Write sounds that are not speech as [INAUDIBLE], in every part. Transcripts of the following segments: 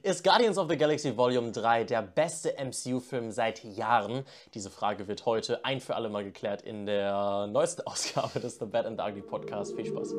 Ist Guardians of the Galaxy Volume 3 der beste MCU-Film seit Jahren? Diese Frage wird heute ein für alle Mal geklärt in der neuesten [LAUGHS] Ausgabe des The Bad and the Ugly Podcast. Viel Spaß.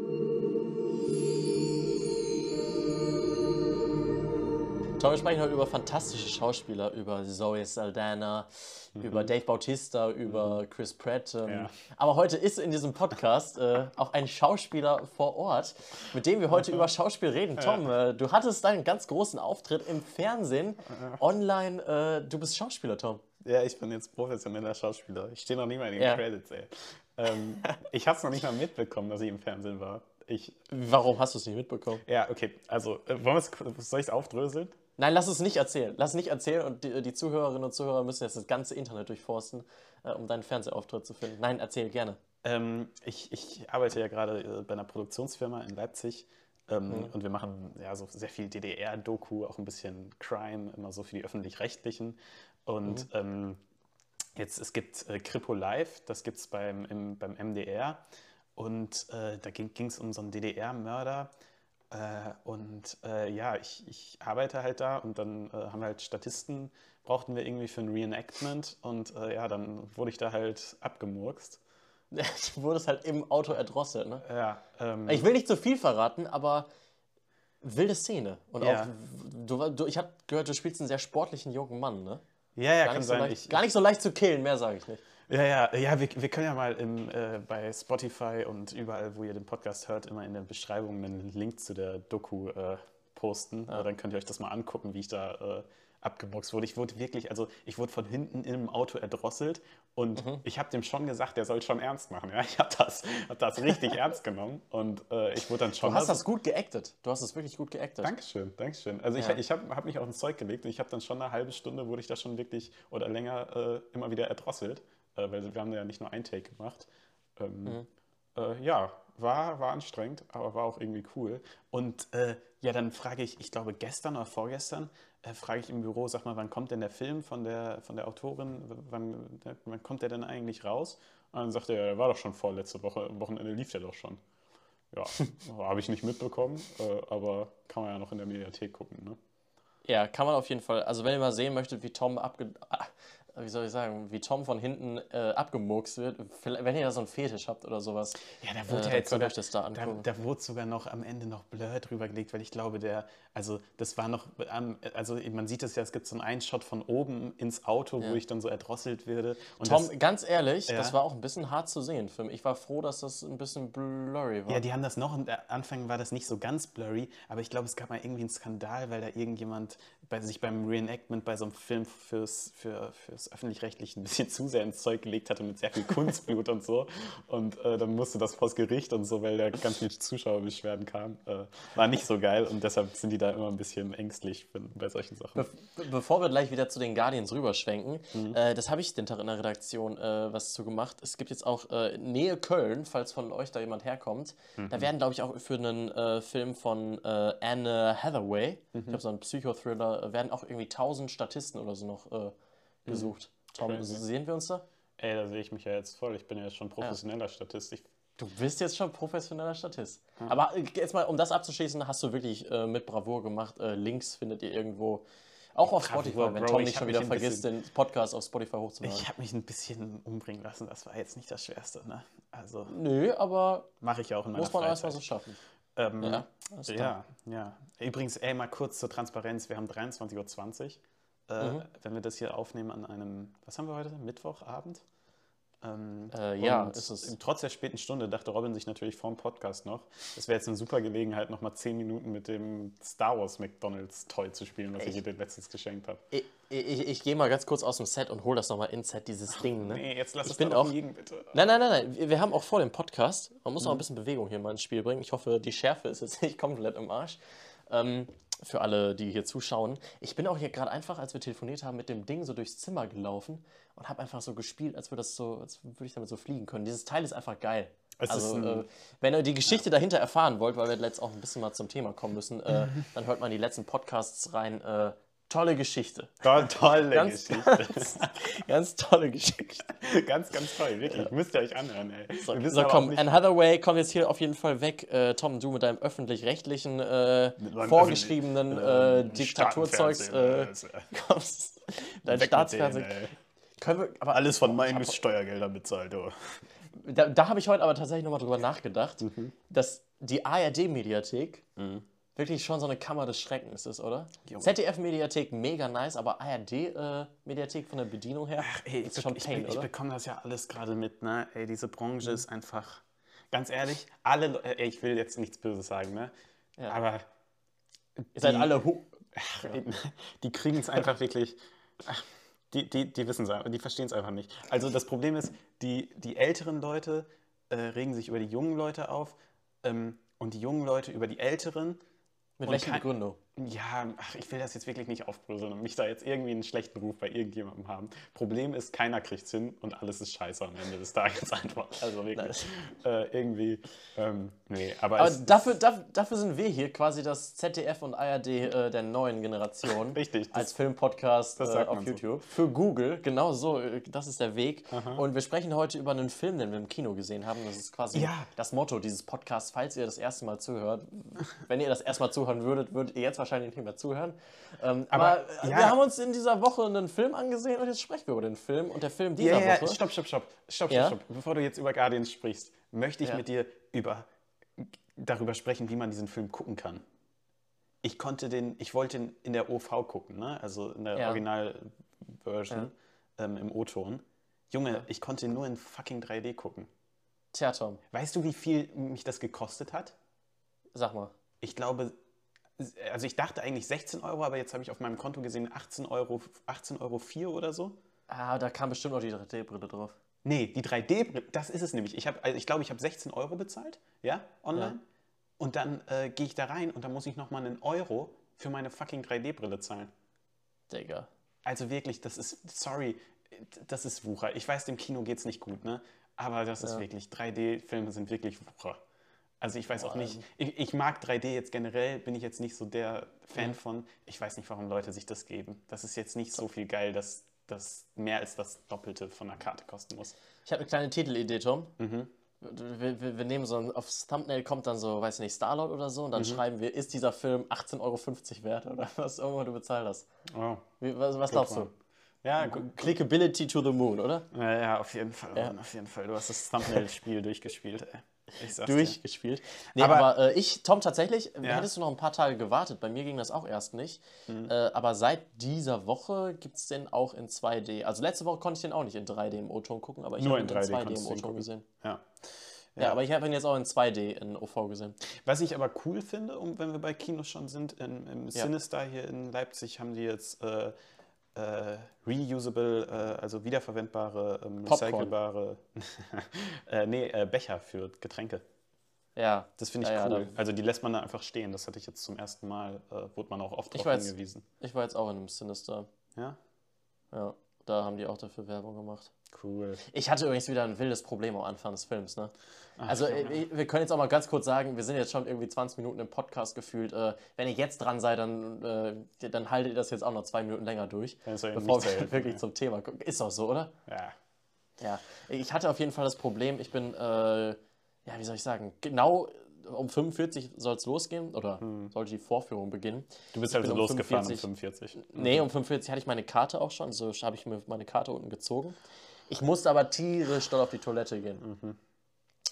Tom, wir sprechen heute über fantastische Schauspieler, über Zoe Saldana, mhm. über Dave Bautista, über. Chris Pratt. Ähm, ja. Aber heute ist in diesem Podcast äh, auch ein Schauspieler vor Ort, mit dem wir heute [LAUGHS] über Schauspiel reden. Tom, ja. äh, du hattest einen ganz großen Auftritt im Fernsehen, online. Äh, du bist Schauspieler, Tom. Ja, ich bin jetzt professioneller Schauspieler. Ich stehe noch nicht mal in den ja. Credits, ey. Ähm, ich habe es noch nicht mal mitbekommen, dass ich im Fernsehen war. Ich, Warum hast du es nicht mitbekommen? Ja, okay. Also, äh, wollen soll ich es aufdröseln? Nein, lass es nicht erzählen. Lass es nicht erzählen und die, die, Zuhörerinnen und Zuhörer müssen jetzt das ganze Internet durchforsten, äh, um deinen Fernsehauftritt zu finden. Nein, erzähl gerne. Ähm, ich, ich, arbeite ja gerade äh, bei einer Produktionsfirma in Leipzig ähm, mhm. und wir machen ja so sehr viel DDR-Doku, auch ein bisschen Crime, immer so für die Öffentlich-Rechtlichen. Und mhm. ähm, jetzt, es gibt äh, Kripo Live, das gibt es beim, beim MDR. Und äh, da ging es um so einen DDR-Mörder, äh, und äh, ja, ich, ich, arbeite halt da und dann äh, haben wir halt Statisten, brauchten wir irgendwie für ein Reenactment und äh, ja, dann wurde ich da halt abgemurkst. [LAUGHS] du wurdest halt im Auto erdrosselt, ne? Ja. Ähm, ich will nicht zu viel verraten, aber wilde Szene. Und ja. auch, du, du, ich habe gehört, du spielst einen sehr sportlichen jungen Mann, ne? Ja, ja, gar kann sein. So leicht, gar nicht so leicht zu killen, mehr sage ich nicht. Ja, ja, ja, wir, wir können ja mal im, äh, bei Spotify und überall, wo ihr den Podcast hört, immer in der Beschreibung einen Link zu der Doku äh, posten. Ja. dann könnt ihr euch das mal angucken, wie ich da äh, abgeboxt wurde. Ich wurde wirklich, also ich wurde von hinten im Auto erdrosselt und mhm. ich habe dem schon gesagt, der soll schon ernst machen. Ja? Ich habe das, hab das richtig [LAUGHS] ernst genommen und äh, ich wurde dann schon. Du hast das gut geactet. Du hast es wirklich gut geactet. Dankeschön, Dankeschön. Also ja. ich, ich habe hab mich auf ein Zeug gelegt und ich habe dann schon eine halbe Stunde, wurde ich da schon wirklich oder länger äh, immer wieder erdrosselt äh, weil wir haben ja nicht nur ein Take gemacht. Ähm, mhm. äh, ja, war, war anstrengend, aber war auch irgendwie cool. Und äh, ja, dann frage ich, ich glaube gestern oder vorgestern, äh, frage ich im Büro, sag mal, wann kommt denn der Film von der, von der Autorin, wann, wann kommt der denn eigentlich raus? Und dann sagt er, der war doch schon vorletzte Woche, am Wochenende lief der doch schon. Ja, [LAUGHS] habe ich nicht mitbekommen, äh, aber kann man ja noch in der Mediathek gucken, ne? Ja, kann man auf jeden Fall. Also wenn ihr mal sehen möchtet, wie Tom abge wie soll ich sagen, wie Tom von hinten äh, abgemurkst wird. Wenn ihr da so einen Fetisch habt oder sowas, ja, da wurde äh, ja jetzt sogar, euch das da angucken. Da, da, wurde sogar noch am Ende noch Blur drüber gelegt, weil ich glaube, der, also das war noch, also man sieht es ja, es gibt so einen Einshot von oben ins Auto, ja. wo ich dann so erdrosselt werde. Und Tom, das, ganz ehrlich, ja. das war auch ein bisschen hart zu sehen für mich. Ich war froh, dass das ein bisschen blurry war. Ja, die haben das noch, am Anfang war das nicht so ganz blurry, aber ich glaube, es gab mal irgendwie einen Skandal, weil da irgendjemand bei sich beim Reenactment bei so einem Film fürs, für, fürs Öffentlich-Rechtliche ein bisschen [LAUGHS] zu sehr ins Zeug gelegt hatte mit sehr viel Kunstblut und so. Und äh, dann musste das vors Gericht und so, weil da ganz viele Zuschauerbeschwerden kamen. Äh, war nicht so geil und deshalb sind die da immer ein bisschen ängstlich bei solchen Sachen. Be bevor wir gleich wieder zu den Guardians rüberschwenken, mhm. äh, das habe ich den Tag in der Redaktion äh, was zu gemacht. Es gibt jetzt auch äh, Nähe Köln, falls von euch da jemand herkommt. Mhm. Da werden, glaube ich, auch für einen äh, Film von Anne Hathaway, mhm. ich glaube, so ein Psychothriller, werden auch irgendwie 1000 Statisten oder so noch äh, mhm. gesucht. Tom, Crazy. sehen wir uns da? Ey, da sehe ich mich ja jetzt voll. Ich bin ja jetzt schon professioneller ja. Statist. Du bist jetzt schon professioneller Statist. Hm. Aber äh, jetzt mal, um das abzuschließen, hast du wirklich äh, mit Bravour gemacht. Äh, Links findet ihr irgendwo. Auch auf Spotify, Bro, wenn Tom nicht schon wieder vergisst, den Podcast auf Spotify hochzuladen. Ich habe mich ein bisschen umbringen lassen, das war jetzt nicht das Schwerste, ne? Also. Nö, aber. Mache ich ja auch in meiner Muss man erstmal so schaffen. Ähm, ja, ja, ja. Übrigens, ey, mal kurz zur Transparenz. Wir haben 23.20 Uhr. Äh, mhm. Wenn wir das hier aufnehmen an einem, was haben wir heute? Mittwochabend? Ähm, äh, ja, ist es. Trotz der späten Stunde dachte Robin sich natürlich vor dem Podcast noch, es wäre jetzt eine super Gelegenheit, noch mal zehn Minuten mit dem Star Wars McDonalds Toy zu spielen, was ich, ich dir letztens geschenkt habe. Ich, ich, ich gehe mal ganz kurz aus dem Set und hole das noch mal ins Set, dieses Ach, Ding. Ne? Nee, jetzt lass ich es auch liegen, bitte. Nein, nein, nein, nein. Wir haben auch vor dem Podcast, man muss mhm. auch ein bisschen Bewegung hier mal ins Spiel bringen. Ich hoffe, die Schärfe ist jetzt [LAUGHS] nicht komplett im Arsch. Ähm, für alle, die hier zuschauen. Ich bin auch hier gerade einfach, als wir telefoniert haben, mit dem Ding so durchs Zimmer gelaufen und habe einfach so gespielt, als würde, das so, als würde ich damit so fliegen können. Dieses Teil ist einfach geil. Es also, ein, äh, wenn ihr die Geschichte ja. dahinter erfahren wollt, weil wir jetzt auch ein bisschen mal zum Thema kommen müssen, äh, [LAUGHS] dann hört mal in die letzten Podcasts rein. Äh, tolle Geschichte. Toll, tolle Ganz, Geschichte. [LAUGHS] ganz, ganz tolle Geschichte. ganz, ganz toll, wirklich. Müsst ihr euch anhören, ey. So, so komm, Anne Hathaway kommt jetzt hier auf jeden Fall weg. Äh, Tom, du mit deinem öffentlich-rechtlichen, äh, vorgeschriebenen äh, Diktaturzeugs Staatenfernsehen, äh, also, [LAUGHS] kommst. Dein Staatsfernsehen. Können wir, aber Alles von meinen Steuergeldern bezahlt, oh. Da, da habe ich heute aber tatsächlich nochmal drüber nachgedacht, Mhm. dass die ARD-Mediathek wirklich schon so eine Kammer des Schreckens ist, oder? ZDF-Mediathek mega nice, aber ARD-Mediathek von der Bedienung her Ey, ist ich, schon ich, Pain, ich oder? bekomme das ja alles gerade mit, ne? Ey, diese Branche ist einfach, ganz ehrlich, alle, Le- ey, ich will jetzt nichts Böses sagen, ne? Ja. Aber Ihr seid alle hu ach, die kriegen es einfach wirklich, ach, die, die, die wissen es, die verstehen es einfach nicht. Also das Problem ist, die, die älteren Leute äh, regen sich über die jungen Leute auf ähm, und die jungen Leute über die älteren. Mit welcher Begründung? Ja, ach, ich will das jetzt wirklich nicht aufbröseln und mich da jetzt irgendwie einen schlechten Ruf bei irgendjemandem haben. Problem ist, keiner kriegt es hin und alles ist scheiße am Ende des Tages [LAUGHS] einfach. Also wirklich. Äh, irgendwie, ähm, nee, aber, Aber dafür, dafür, dafür sind wir hier quasi das ZDF und ARD äh, der neuen Generation. [LAUGHS] Richtig, das- Als Filmpodcast äh, auf man so. YouTube. Für Google, genau so, äh, das ist der Weg. Und wir sprechen heute über einen Film, den wir im Kino gesehen haben. Das ist quasi Ja. das Motto dieses Podcasts, falls ihr das erste Mal zuhört. Wenn ihr das erste Mal zuhören würdet, würdet ihr jetzt wahrscheinlich nicht mehr zuhören. Ähm, aber Aber, äh, ja. wir haben uns in dieser Woche einen Film angesehen und jetzt sprechen wir über den Film. Und der Film dieser ja, Woche. stopp, stopp, stopp, stopp, Ja? stopp, stopp. Bevor du jetzt über Guardians sprichst, möchte ich Ja. mit dir über, darüber sprechen, wie man diesen Film gucken kann. Ich konnte den, ich wollte ihn in der OV gucken, ne? also in der. Original-Version ähm, im O-Ton. Junge, ich konnte ihn nur in fucking 3D gucken. Tja, Tom, Weißt du, wie viel mich das gekostet hat? sag mal. Ich glaube, also ich dachte eigentlich 16 Euro, aber jetzt habe ich auf meinem Konto gesehen 18 Euro, 18 Euro 4 oder so. Ah, da kam bestimmt auch die 3D-Brille drauf. Nee, die 3D-Brille, das ist es nämlich. Ich, hab, also ich glaube, ich habe 16 Euro bezahlt, ja, online. Ja. Und dann äh, gehe ich da rein und dann muss ich nochmal einen Euro für meine fucking 3D-Brille zahlen. Digga. Also wirklich, das ist, sorry, das ist Wucher. Ich weiß, dem Kino geht es nicht gut, ne? Aber das ist Ja. wirklich, 3D-Filme sind wirklich Wucher. Also ich weiß auch nicht, ich, ich mag 3D jetzt generell, bin ich jetzt nicht so der Fan Mhm. von. Ich weiß nicht, warum Leute sich das geben. Das ist jetzt nicht so viel geil, dass das mehr als das Doppelte von einer Karte kosten muss. Ich habe eine kleine Titelidee, Tom. Mhm. Wir, wir, wir nehmen so ein, aufs Thumbnail kommt dann so, weiß nicht, Starlord oder so und dann Mhm. schreiben wir, ist dieser Film 18,50 Euro wert oder [LAUGHS] was auch immer du bezahlt hast. Oh, Wie, was was glaubst du? Ja. Clickability to the moon, oder? Ja, ja, auf jeden Fall, Ja. Mann, auf jeden Fall. Du hast das Thumbnail-Spiel [LAUGHS] durchgespielt, ey. Durchgespielt. Nee, aber, Aber- äh, ich, Tom, tatsächlich, Ja. Mhm. hättest du noch ein paar Tage gewartet. Bei mir ging das auch erst nicht. Äh, aber seit dieser Woche gibt es den auch in 2D. Also letzte Woche konnte ich den auch nicht in 3D im O-Ton gucken, aber ich habe in ihn in 3D 2D konntest im O-Ton gesehen. Ja. Ja, aber ich habe ihn jetzt auch in 2D in OV gesehen. Was ich aber cool finde, um, wenn wir bei Kinos schon sind, in, im Ja. Sinister hier in Leipzig haben die jetzt äh, äh, reusable, äh, also wiederverwendbare, ähm, recycelbare [LAUGHS] äh, nee, äh, Becher für Getränke. Ja. Das finde ich Ja, ja, cool. also die lässt man da einfach stehen. Das hatte ich jetzt zum ersten Mal, äh, wurde man auch oft Ich weiß. hingewiesen. Ich war jetzt auch in einem Sinister. Ja, Ja, da haben die auch dafür Werbung gemacht. cool. Ich hatte übrigens wieder ein wildes Problem am Anfang des Films. Ne? also, Junge. äh, wir können jetzt auch mal ganz kurz sagen, wir sind jetzt schon irgendwie 20 Minuten im Podcast gefühlt. Äh, wenn ihr jetzt dran seid, dann, äh, dann haltet ihr das jetzt auch noch zwei Minuten länger durch, bevor wir helfen, wirklich ja. zum Thema kommen. Ist doch so, oder? Ja. Ja. Ich hatte auf jeden Fall das Problem, ich bin, äh, ja, wie soll ich sagen, genau um 45 soll es losgehen oder sollte die Vorführung beginnen. Du bist Ich also bin um losgefahren 45 um 45. Nee, um 45 hatte ich meine Karte auch schon, so habe ich mir meine Karte unten gezogen. Ich musste aber tierisch dort auf die Toilette gehen.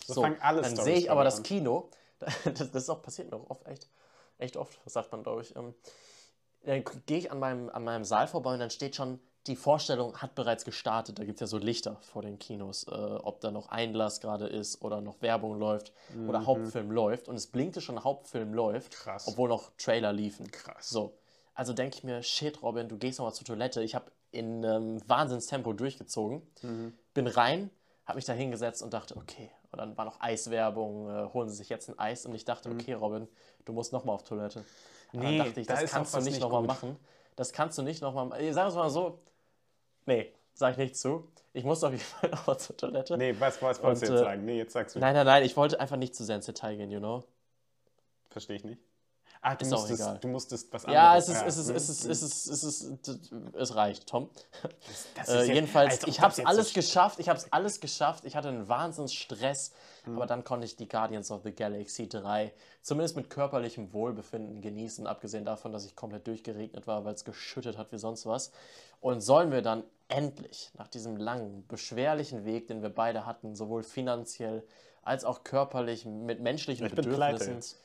So So, fangen alle dann sehe ich aber gerade das an. Kino, [LAUGHS] das, das ist auch passiert mir auch oft, echt, echt oft, das sagt man, glaube ich. Ähm, dann gehe ich an meinem, an meinem Saal vorbei und dann steht schon, die Vorstellung hat bereits gestartet. Da gibt es ja so Lichter vor den Kinos, äh, ob da noch Einlass gerade ist oder noch Werbung läuft oder Hauptfilm läuft. Und es blinkte schon, Hauptfilm läuft, Mhm. Krass. obwohl noch Trailer liefen. Krass. So, also denke ich mir, shit, Robin, du gehst nochmal zur Toilette. Ich habe in ähm, Wahnsinnstempo durchgezogen, Mhm. bin rein, habe mich da hingesetzt und dachte, okay. Und dann war noch Eiswerbung, äh, holen Sie sich jetzt ein Eis. Und ich dachte, okay, Robin, du musst nochmal auf Toilette. Mhm. Nee, dann dachte ich, da das kannst du nicht nicht nochmal machen. Das kannst du nicht nochmal machen. Sagen wir es mal so, nee, sag ich nicht zu. Ich musste auf jeden Fall [LAUGHS] nochmal zur Toilette. Nee, was, was wolltest du jetzt äh, sagen? Nee, jetzt sagst du. Nein, nein, nein, ich wollte einfach nicht zu sehr ins Detail gehen, you know? Verstehe ich nicht. Ah, du Ist auch musstest, egal. du musstest was Ja, anderes. es ist, es ist, hm, es ist, es ist, es ist, es ist, es reicht, Tom. Das Äh, ist ja- jedenfalls, ich das habe es alles so geschafft. Ich habe es alles geschafft. Ich hatte einen Wahnsinnsstress, Hm. aber dann konnte ich die Guardians of the Galaxy 3 zumindest mit körperlichem Wohlbefinden genießen, abgesehen davon, dass ich komplett durchgeregnet war, weil es geschüttet hat wie sonst was. Und sollen wir dann endlich nach diesem langen, beschwerlichen Weg, den wir beide hatten, sowohl finanziell als auch körperlich mit menschlichen Ich bin pleite Bedürfnissen.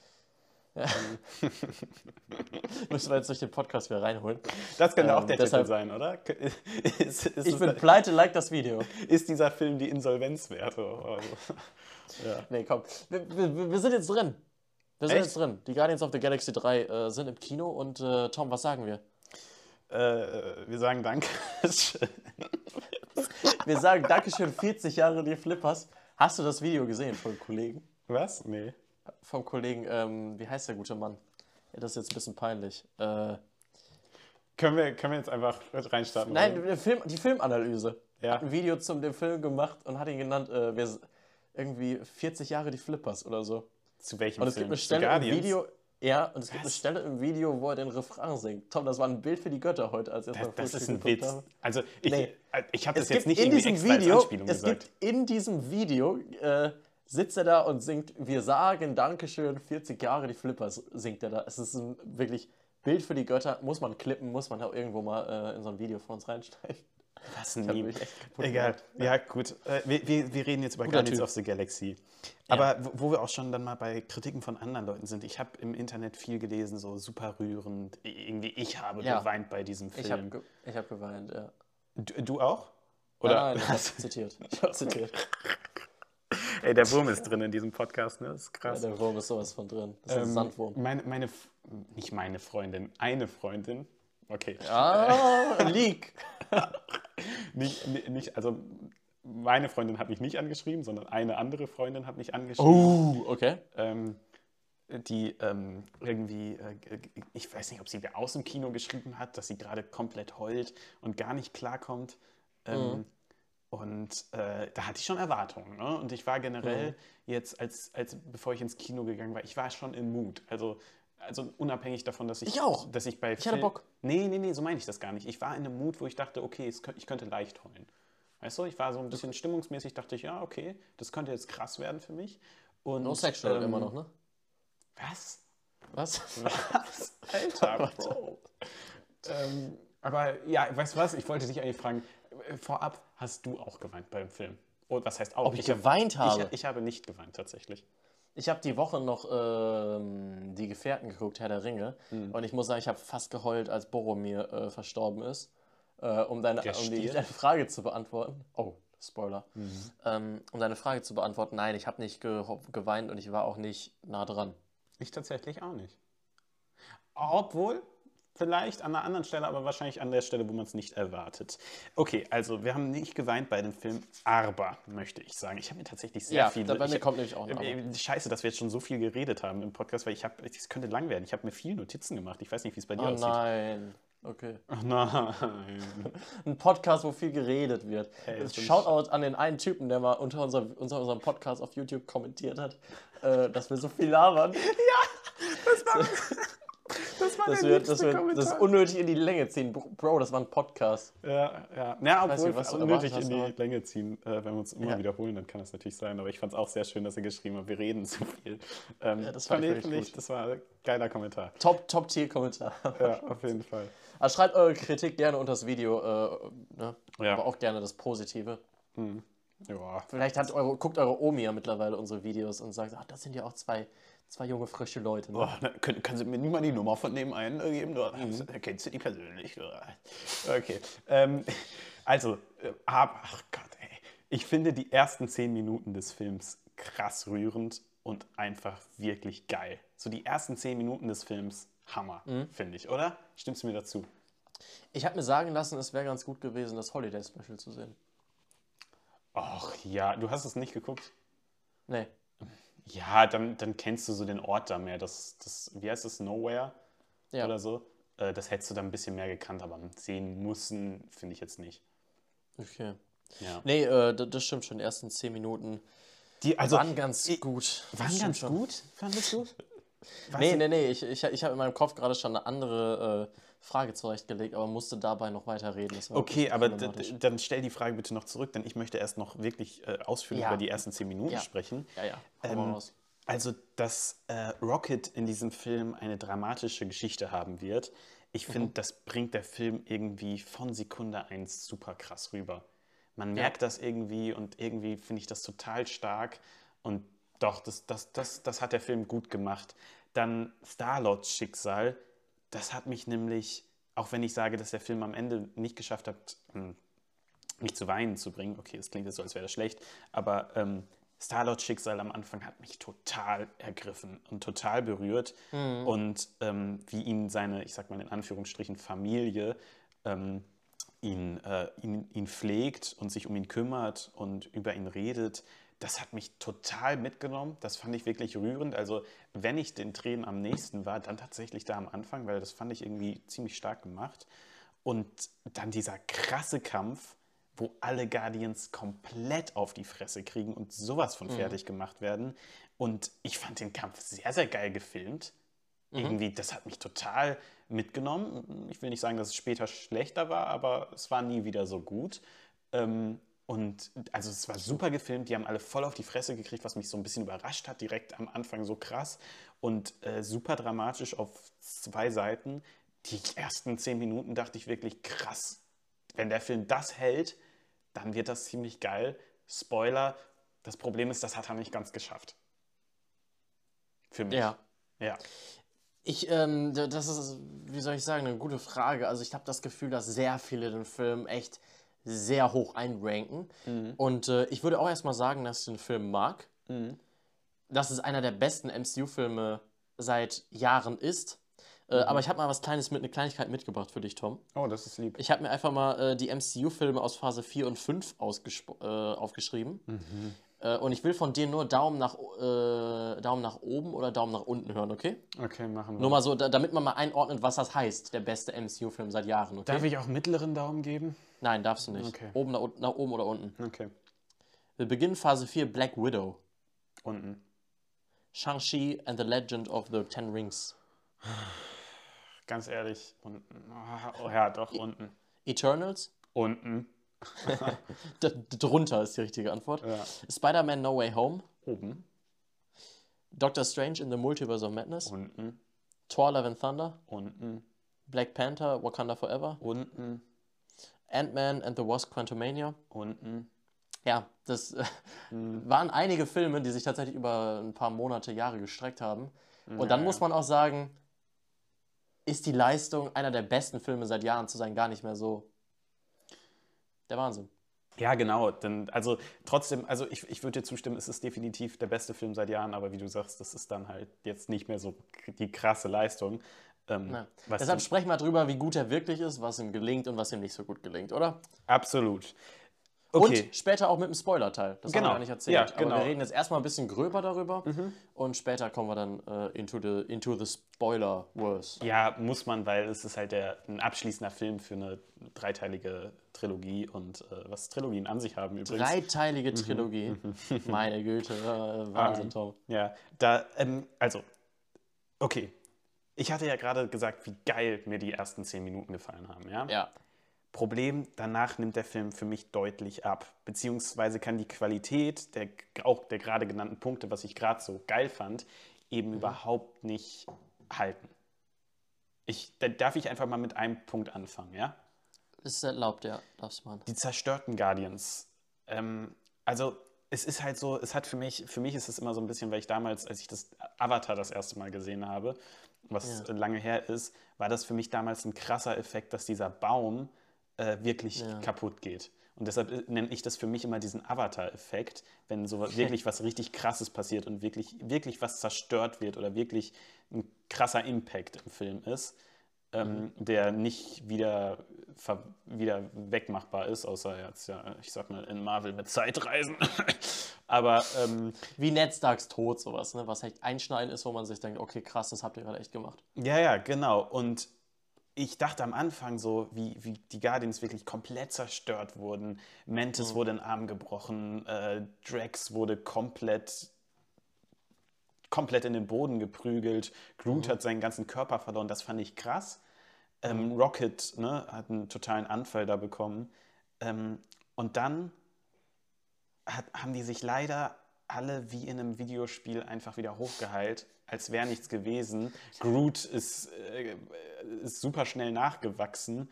[LAUGHS] Müssen wir jetzt durch den Podcast wieder reinholen. Das könnte auch Ähm, der deshalb- Titel sein, oder? [LAUGHS] Ist, ist, Ich bin pleite, like das Video. ist dieser Film die Insolvenzwerte? oder so? [LAUGHS] ja. Nee, komm. Wir, wir, wir sind jetzt drin. Wir sind Echt? jetzt drin. Die Guardians of the Galaxy 3 äh, sind im Kino und äh, Tom, was sagen wir? äh, wir sagen Danke. Wir sagen Dankeschön, 40 Jahre die Flippers. Hast du das Video gesehen vom Kollegen? Was? Nee. Vom Kollegen, ähm, wie heißt der gute Mann? Ja, das ist jetzt ein bisschen peinlich. Äh, Können wir, können wir jetzt einfach reinstarten? nein, der Film, die Filmanalyse. Ja. Hat ein Video zum dem Film gemacht und hat ihn genannt, äh, wir, irgendwie 40 Jahre die Flippers oder so. Zu welchem Und es Film? gibt eine Stelle im? Video, ja, und es gibt eine Was? Stelle im Video, wo er den Refrain singt. Tom, das war ein Bild für die Götter heute, als Das, das ist ein Witz. habe. Also ich, Nee. äh, ich habe Es das jetzt nicht in diesem extra Video, es gesagt. gibt in diesem Video, äh, sitzt er da und singt, wir sagen Dankeschön, 40 Jahre die Flippers, singt er da. Es ist ein wirklich Bild für die Götter, muss man klippen, muss man auch irgendwo mal äh, in so ein Video von uns reinsteigen. Was [LAUGHS] ein Meme. Egal. Ja, gut. Äh, wir, wir, reden jetzt über Guter Guardians Typ. of the Galaxy. Aber wo, wo wir auch schon dann mal bei Kritiken von anderen Leuten sind. Ich habe im Internet viel gelesen, so super rührend. Irgendwie, ich habe Ja. geweint bei diesem Film. Ich habe ge ich hab geweint, ja. du, du auch? Oder? Nein, nein, ich habe zitiert. Ich habe zitiert. [LAUGHS] Ey, der Wurm ist drin in diesem Podcast, ne? Das ist Ja, krass. der Wurm ist sowas von drin. Das ist ein Ähm, Sandwurm. Meine, meine, nicht meine Freundin, eine Freundin. Okay. Ah, [LAUGHS] Leak. Nicht, ni- nicht, also meine Freundin hat mich nicht angeschrieben, sondern eine andere Freundin hat mich angeschrieben. Oh, okay. ähm, die ähm, irgendwie, äh, ich weiß nicht, ob sie mir aus dem Kino geschrieben hat, dass sie gerade komplett heult und gar nicht klarkommt. Ähm, Und äh, da hatte ich schon Erwartungen. Ne? Und ich war generell jetzt, als, als bevor ich ins Kino gegangen war, ich war schon in Mut. Also, also unabhängig davon, dass ich, Ich auch. Dass ich bei Ich hatte Bock. Nee, nee, nee, so meine ich das gar nicht. Ich war in einem Mut, wo ich dachte, okay, ich könnte leicht heulen. Weißt du, ich war so ein bisschen stimmungsmäßig, dachte ich, ja, okay, das könnte jetzt krass werden für mich. Und, No sexual ähm, immer noch, ne? Was? Was? Was? [LAUGHS] Alter, Bro. ähm, aber ja, weißt du was? Ich wollte dich eigentlich fragen, vorab, hast du auch geweint beim Film? Und was heißt auch? Ob ich geweint habe? Ich, ich habe nicht geweint, tatsächlich. Ich habe die Woche noch ähm, die Gefährten geguckt, Herr der Ringe. Hm. Und ich muss sagen, ich habe fast geheult, als Boromir äh, verstorben ist. Äh, um deine, um die, deine [LAUGHS] Frage zu beantworten. Oh, Spoiler. Mhm. Ähm, um deine Frage zu beantworten, nein, ich habe nicht ge geweint und ich war auch nicht nah dran. Ich tatsächlich auch nicht. Obwohl, vielleicht an einer anderen Stelle, aber wahrscheinlich an der Stelle, wo man es nicht erwartet. Okay, also wir haben nicht geweint bei dem Film, aber, möchte ich sagen. Ich habe mir tatsächlich sehr Ja, viele... da bei mir ich, kommt nämlich auch ein äh, Scheiße, dass wir jetzt schon so viel geredet haben im Podcast, weil ich habe, es könnte lang werden. Ich habe mir viel Notizen gemacht. Ich weiß nicht, wie es bei dir Oh aussieht. nein. Okay. [LAUGHS] Oh nein. Ein Podcast, wo viel geredet wird. Hey, Shoutout an den einen Typen, der mal unter, unser, unter unserem Podcast auf YouTube kommentiert hat, äh, dass wir so viel labern. [LAUGHS] Das war, [LAUGHS] das war dass der wir, liebste dass wir Kommentar. das unnötig in die Länge ziehen. Bro, das war ein Podcast. Ja, ja. Ja, weiß obwohl nicht, was unnötig in hast, die aber- Länge ziehen, äh, wenn wir uns immer Ja. wiederholen, dann kann das natürlich sein. Aber ich fand es auch sehr schön, dass er geschrieben hat, wir reden zu viel. Ähm, Ja, das fand ich ich, wirklich das war ein geiler Kommentar. Top, Top-Tier-Kommentar. Ja, [LAUGHS] auf jeden Fall. Also schreibt eure Kritik gerne unter das Video, äh, ne? Ja. aber auch gerne das Positive. Ja. Vielleicht hat eure, guckt eure Omi ja mittlerweile unsere Videos und sagt, ach, das sind ja auch zwei, zwei junge, frische Leute. Ne? Na, können, können Sie mir nie mal die Nummer von dem einen geben? Oder? Kennst du die persönlich? Oder? Okay. Ähm, also, äh, aber, ach Gott, ey. Ich finde die ersten zehn Minuten des Films krass rührend und einfach wirklich geil. So die ersten zehn Minuten des Films, Hammer, finde ich, oder? Stimmst du mir dazu? Ich habe mir sagen lassen, es wäre ganz gut gewesen, das Holiday Special zu sehen. Ach ja, du hast es nicht geguckt? Nee. Ja, dann, dann kennst du so den Ort da mehr. Das, das, wie heißt das? Nowhere? Ja. Oder so? Äh, Das hättest du dann ein bisschen mehr gekannt, aber sehen müssen, finde ich jetzt nicht. Okay. Ja. Nee, äh, das, stimmt schon. Die ersten zehn Minuten Die, also, waren ganz ich- gut. Waren ganz schon. gut, fandest du? Was nee, nee, nee, ich, ich, ich habe in meinem Kopf gerade schon eine andere äh, Frage zurechtgelegt, aber musste dabei noch weiter reden. Okay, aber dann stell die Frage bitte noch zurück, denn ich möchte erst noch wirklich äh, ausführlich ja. über die ersten zehn Minuten ja. sprechen. Ja, ja. Ähm, also, dass äh, Rocket in diesem Film eine dramatische Geschichte haben wird, ich finde, mhm. das bringt der Film irgendwie von Sekunde 1 super krass rüber. Man merkt ja. das irgendwie und irgendwie finde ich das total stark und doch, das, das, das, das hat der Film gut gemacht. Dann Star-Lords Schicksal, das hat mich nämlich, auch wenn ich sage, dass der Film am Ende nicht geschafft hat, hm, mich zu weinen zu bringen, okay, es klingt jetzt so, als wäre das schlecht, aber ähm, Star-Lords Schicksal am Anfang hat mich total ergriffen und total berührt. Mhm. Und ähm, wie ihn seine, ich sag mal in Anführungsstrichen, Familie ähm, ihn, äh, ihn, ihn pflegt und sich um ihn kümmert und über ihn redet, das hat mich total mitgenommen. Das fand ich wirklich rührend. Also, wenn ich den Tränen am nächsten war, dann tatsächlich da am Anfang, weil das fand ich irgendwie ziemlich stark gemacht. Und dann dieser krasse Kampf, wo alle Guardians komplett auf die Fresse kriegen und sowas von mhm. fertig gemacht werden. Und ich fand den Kampf sehr, sehr geil gefilmt. Mhm. Irgendwie, das hat mich total mitgenommen. Ich will nicht sagen, dass es später schlechter war, aber es war nie wieder so gut. Ähm, und also es war super gefilmt, die haben alle voll auf die Fresse gekriegt, was mich so ein bisschen überrascht hat, direkt am Anfang so krass und äh, super dramatisch auf zwei Seiten. Die ersten zehn Minuten dachte ich wirklich krass. Wenn der Film das hält, dann wird das ziemlich geil. Spoiler, das Problem ist, das hat er nicht ganz geschafft. Für mich. Ja. Ja. Ich, ähm, das ist, wie soll ich sagen, eine gute Frage. Also ich habe das Gefühl, dass sehr viele den Film echt sehr hoch einranken. Mhm. Und äh, ich würde auch erstmal sagen, dass ich den Film mag. Mhm. Dass es einer der besten MCU-Filme seit Jahren ist. Äh, mhm. Aber ich habe mal was Kleines mit, eine Kleinigkeit mitgebracht für dich, Tom. Oh, das ist lieb. Ich habe mir einfach mal äh, die MCU-Filme aus Phase 4 und 5 äh, aufgeschrieben. Mhm. Äh, und ich will von dir nur Daumen nach, äh, Daumen nach oben oder Daumen nach unten hören, okay? Okay, machen wir. Nur mal so, da, damit man mal einordnet, was das heißt, der beste MCU-Film seit Jahren, okay? Darf ich auch mittleren Daumen geben? Nein, darfst du nicht. Okay. Oben nach, nach oben oder unten. Okay. Wir beginnen Phase 4, Black Widow. Unten. Shang-Chi and the Legend of the Ten Rings. Ganz ehrlich, unten. Oh ja, doch, unten. Eternals? Unten. [LAUGHS] Drunter ist die richtige Antwort. Ja. Spider-Man No Way Home? Oben. Doctor Strange in the Multiverse of Madness? Unten. Thor Love and Thunder? Unten. Black Panther, Wakanda Forever? Unten. Ant-Man and the Wasp Quantumania? Unten. Ja, das äh, [LAUGHS] mhm. waren einige Filme, die sich tatsächlich über ein paar Monate, Jahre gestreckt haben. Und ja, dann muss man auch sagen, ist die Leistung, einer der besten Filme seit Jahren zu sein, gar nicht mehr so der Wahnsinn. Ja, genau. Denn, also trotzdem, also ich, ich würde dir zustimmen, es ist definitiv der beste Film seit Jahren, aber wie du sagst, das ist dann halt jetzt nicht mehr so die krasse Leistung. Ähm, Deshalb sprechen wir darüber, wie gut er wirklich ist, was ihm gelingt und was ihm nicht so gut gelingt, oder? Absolut. Okay. Und später auch mit dem Spoiler-Teil. Das genau. haben wir gar nicht erzählt. Ja, genau. Aber wir reden jetzt erstmal ein bisschen gröber darüber mhm. und später kommen wir dann äh, into the, into the Spoiler-Verse. Ja, muss man, weil es ist halt der, ein abschließender Film für eine dreiteilige Trilogie und äh, was Trilogien an sich haben übrigens. Dreiteilige mhm. Trilogie. Mhm. Meine Güte, äh, [LAUGHS] Wahnsinn, Tom. Ja, da, ähm, also, okay. Ich hatte ja gerade gesagt, wie geil mir die ersten zehn Minuten gefallen haben, ja? Ja. Problem, danach nimmt der Film für mich deutlich ab. Beziehungsweise kann die Qualität der, auch der gerade genannten Punkte, was ich gerade so geil fand, eben mhm. überhaupt nicht halten. Ich, da darf ich einfach mal mit einem Punkt anfangen, ja? Ist erlaubt, ja, darfst man. Die zerstörten Guardians. Ähm, also es ist halt so, es hat für mich, für mich ist es immer so ein bisschen, weil ich damals, als ich das Avatar das erste Mal gesehen habe, was ja. lange her ist, war das für mich damals ein krasser Effekt, dass dieser Baum äh, wirklich ja. kaputt geht. Und deshalb äh, nenne ich das für mich immer diesen Avatar-Effekt, wenn so wirklich was richtig Krasses passiert und wirklich, wirklich was zerstört wird oder wirklich ein krasser Impact im Film ist, ähm, mhm. der nicht wieder, wieder wegmachbar ist, außer jetzt, ja, ich sag mal, in Marvel mit Zeitreisen. [LAUGHS] Aber ähm, wie Ned Starks Tod, sowas, ne? was echt einschneiden ist, wo man sich denkt, okay, krass, das habt ihr gerade echt gemacht. Ja, ja, genau. Und ich dachte am Anfang so, wie, wie die Guardians wirklich komplett zerstört wurden. Mantis mhm. wurde in den Arm gebrochen, äh, Drax wurde komplett komplett in den Boden geprügelt. Groot mhm. hat seinen ganzen Körper verloren. Das fand ich krass. Ähm. Rocket ne, hat einen totalen Anfall da bekommen. Ähm, und dann hat, haben die sich leider alle wie in einem Videospiel einfach wieder hochgeheilt, als wäre nichts gewesen. Groot ist, äh, ist super schnell nachgewachsen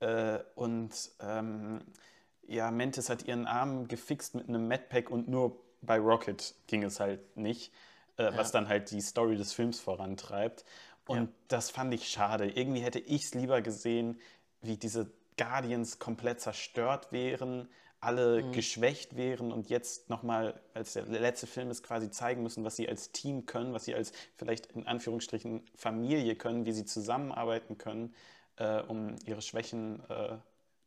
äh, und ähm, ja, Mantis hat ihren Arm gefixt mit einem Medpack und nur bei Rocket ging es halt nicht, äh, ja. was dann halt die Story des Films vorantreibt. Und ja. das fand ich schade. Irgendwie hätte ich es lieber gesehen, wie diese Guardians komplett zerstört wären, alle mhm. geschwächt wären und jetzt nochmal, als der letzte Film ist, quasi zeigen müssen, was sie als Team können, was sie als vielleicht in Anführungsstrichen Familie können, wie sie zusammenarbeiten können, äh, um ihre Schwächen äh,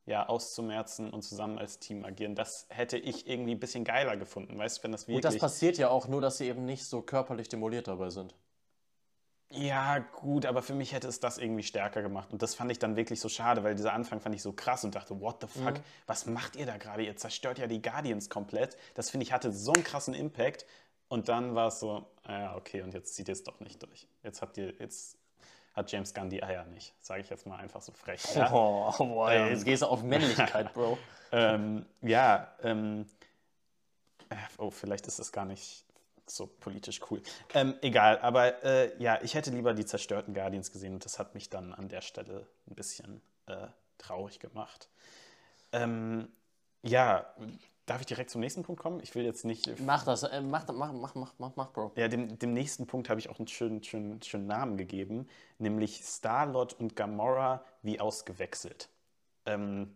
ja, auszumerzen und zusammen als Team agieren. Das hätte ich irgendwie ein bisschen geiler gefunden, weißt du, wenn das wirklich... Und das passiert ja auch nur, dass sie eben nicht so körperlich demoliert dabei sind. Ja, gut, aber für mich hätte es das irgendwie stärker gemacht. Und das fand ich dann wirklich so schade, weil dieser Anfang fand ich so krass und dachte, what the fuck, mhm. was macht ihr da gerade? Ihr zerstört ja die Guardians komplett. Das finde ich hatte so einen krassen Impact. Und dann war es so, ja, okay, und jetzt zieht ihr es doch nicht durch. Jetzt habt ihr, jetzt hat James Gunn die Eier nicht, sage ich jetzt mal einfach so frech. Ja? Oh, boy, ähm, jetzt gehst du auf [LAUGHS] Männlichkeit, Bro. ähm, ja, ähm, äh, oh, vielleicht ist das gar nicht so politisch cool. Ähm, egal, aber äh, ja, ich hätte lieber die zerstörten Guardians gesehen und das hat mich dann an der Stelle ein bisschen äh, traurig gemacht. Ähm, ja, darf ich direkt zum nächsten Punkt kommen? Ich will jetzt nicht. Mach das, äh, mach, mach, mach, mach, mach, mach, Bro. Ja, dem, dem nächsten Punkt habe ich auch einen schönen, schönen, schönen Namen gegeben, nämlich Star-Lord und Gamora wie ausgewechselt. Ähm,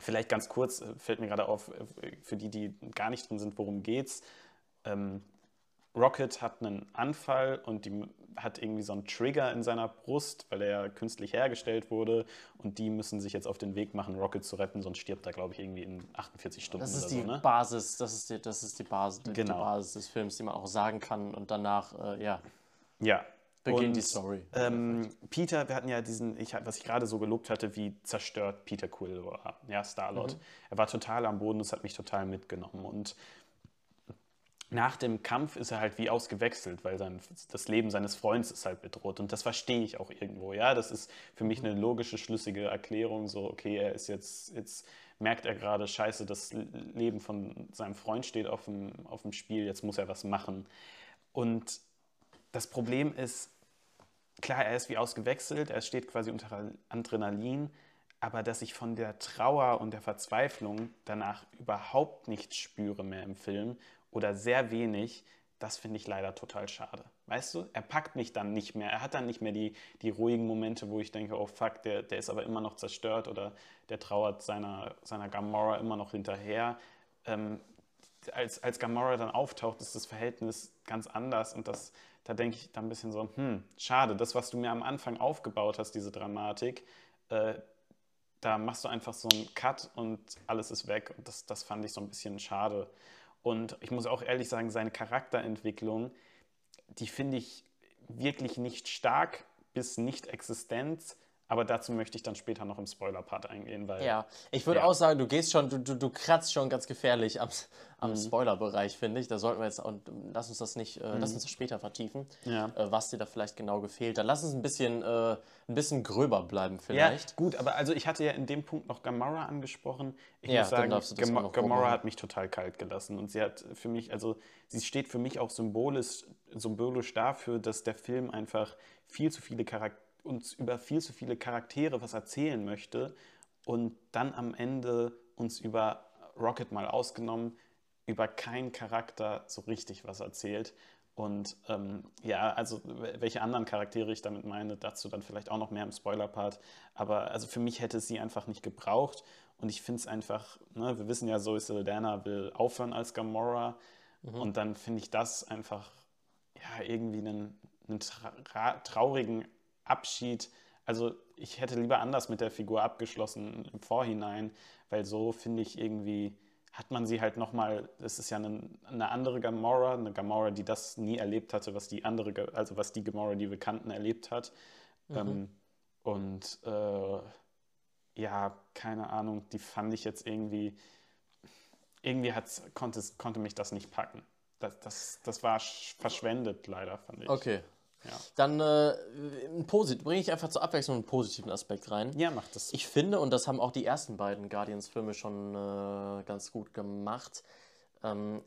vielleicht ganz kurz, äh, fällt mir gerade auf, äh, für die, die gar nicht drin sind, worum geht's. Ähm, Rocket hat einen Anfall und die hat irgendwie so einen Trigger in seiner Brust, weil er künstlich hergestellt wurde. Und die müssen sich jetzt auf den Weg machen, Rocket zu retten, sonst stirbt er, glaube ich, irgendwie in 48 Stunden. Das ist die so, ne? Basis, das ist die, das ist die Basis, genau. die Basis des Films, die man auch sagen kann. Und danach, äh, ja. Ja. Beginnt und, die Story. Ähm, Peter, wir hatten ja diesen, ich, was ich gerade so gelobt hatte, wie zerstört Peter Quill war, ja, Star-Lord. Mhm. Er war total am Boden, das hat mich total mitgenommen. Und nach dem Kampf ist er halt wie ausgewechselt, weil sein, das Leben seines Freundes ist halt bedroht. Und das verstehe ich auch irgendwo. Ja, das ist für mich eine logische, schlüssige Erklärung. So, okay, er ist jetzt, jetzt merkt er gerade, scheiße, das Leben von seinem Freund steht auf dem, auf dem Spiel, jetzt muss er was machen. Und das Problem ist, klar, er ist wie ausgewechselt, er steht quasi unter Adrenalin, aber dass ich von der Trauer und der Verzweiflung danach überhaupt nichts spüre mehr im Film oder sehr wenig, das finde ich leider total schade. Weißt du, er packt mich dann nicht mehr. Er hat dann nicht mehr die, die ruhigen Momente, wo ich denke, oh fuck, der, der ist aber immer noch zerstört oder der trauert seiner, seiner Gamora immer noch hinterher. Ähm, als, als Gamora dann auftaucht, ist das Verhältnis ganz anders und das, da denke ich dann ein bisschen so, hm, schade, das, was du mir am Anfang aufgebaut hast, diese Dramatik, äh, da machst du einfach so einen Cut und alles ist weg und das, das fand ich so ein bisschen schade. Und ich muss auch ehrlich sagen, seine Charakterentwicklung, die finde ich wirklich nicht stark bis nicht existent. Aber dazu möchte ich dann später noch im Spoiler-Part eingehen. Weil, ja, ich würde ja. auch sagen, du gehst schon, du, du, du kratzt schon ganz gefährlich am, am mhm. Spoiler-Bereich, finde ich. Da sollten wir jetzt, und lass uns das nicht, äh, mhm. lass uns das später vertiefen, ja. äh, was dir da vielleicht genau gefehlt hat. Lass uns ein bisschen, äh, ein bisschen gröber bleiben vielleicht. Ja, gut, aber also ich hatte ja in dem Punkt noch Gamora angesprochen. Ich ja, muss sagen, Gam Gamora hat mich total kalt gelassen und sie hat für mich, also sie steht für mich auch symbolisch, symbolisch dafür, dass der Film einfach viel zu viele Charaktere uns über viel zu viele Charaktere was erzählen möchte und dann am Ende uns über Rocket mal ausgenommen, über keinen Charakter so richtig was erzählt. Und ähm, ja, also welche anderen Charaktere ich damit meine, dazu dann vielleicht auch noch mehr im Spoiler-Part. Aber also für mich hätte sie einfach nicht gebraucht. Und ich finde es einfach, ne, wir wissen ja, Zoe Saldana will aufhören als Gamora. Mhm. Und dann finde ich das einfach ja, irgendwie einen, einen tra traurigen Abschied, also ich hätte lieber anders mit der Figur abgeschlossen im Vorhinein, weil so finde ich irgendwie, hat man sie halt nochmal, das ist ja eine, eine, andere Gamora, eine Gamora, die das nie erlebt hatte, was die andere, also was die Gamora, die wir kannten, erlebt hat. Mhm. Ähm, und äh, ja, keine Ahnung, die fand ich jetzt irgendwie, irgendwie konnte, konnte mich das nicht packen. das, das, das war verschwendet leider, fand ich. Okay. Ja. Dann äh, bringe ich einfach zur Abwechslung einen positiven Aspekt rein. Ja, macht das. Ich finde, und das haben auch die ersten beiden Guardians-Filme schon äh, ganz gut gemacht, ähm,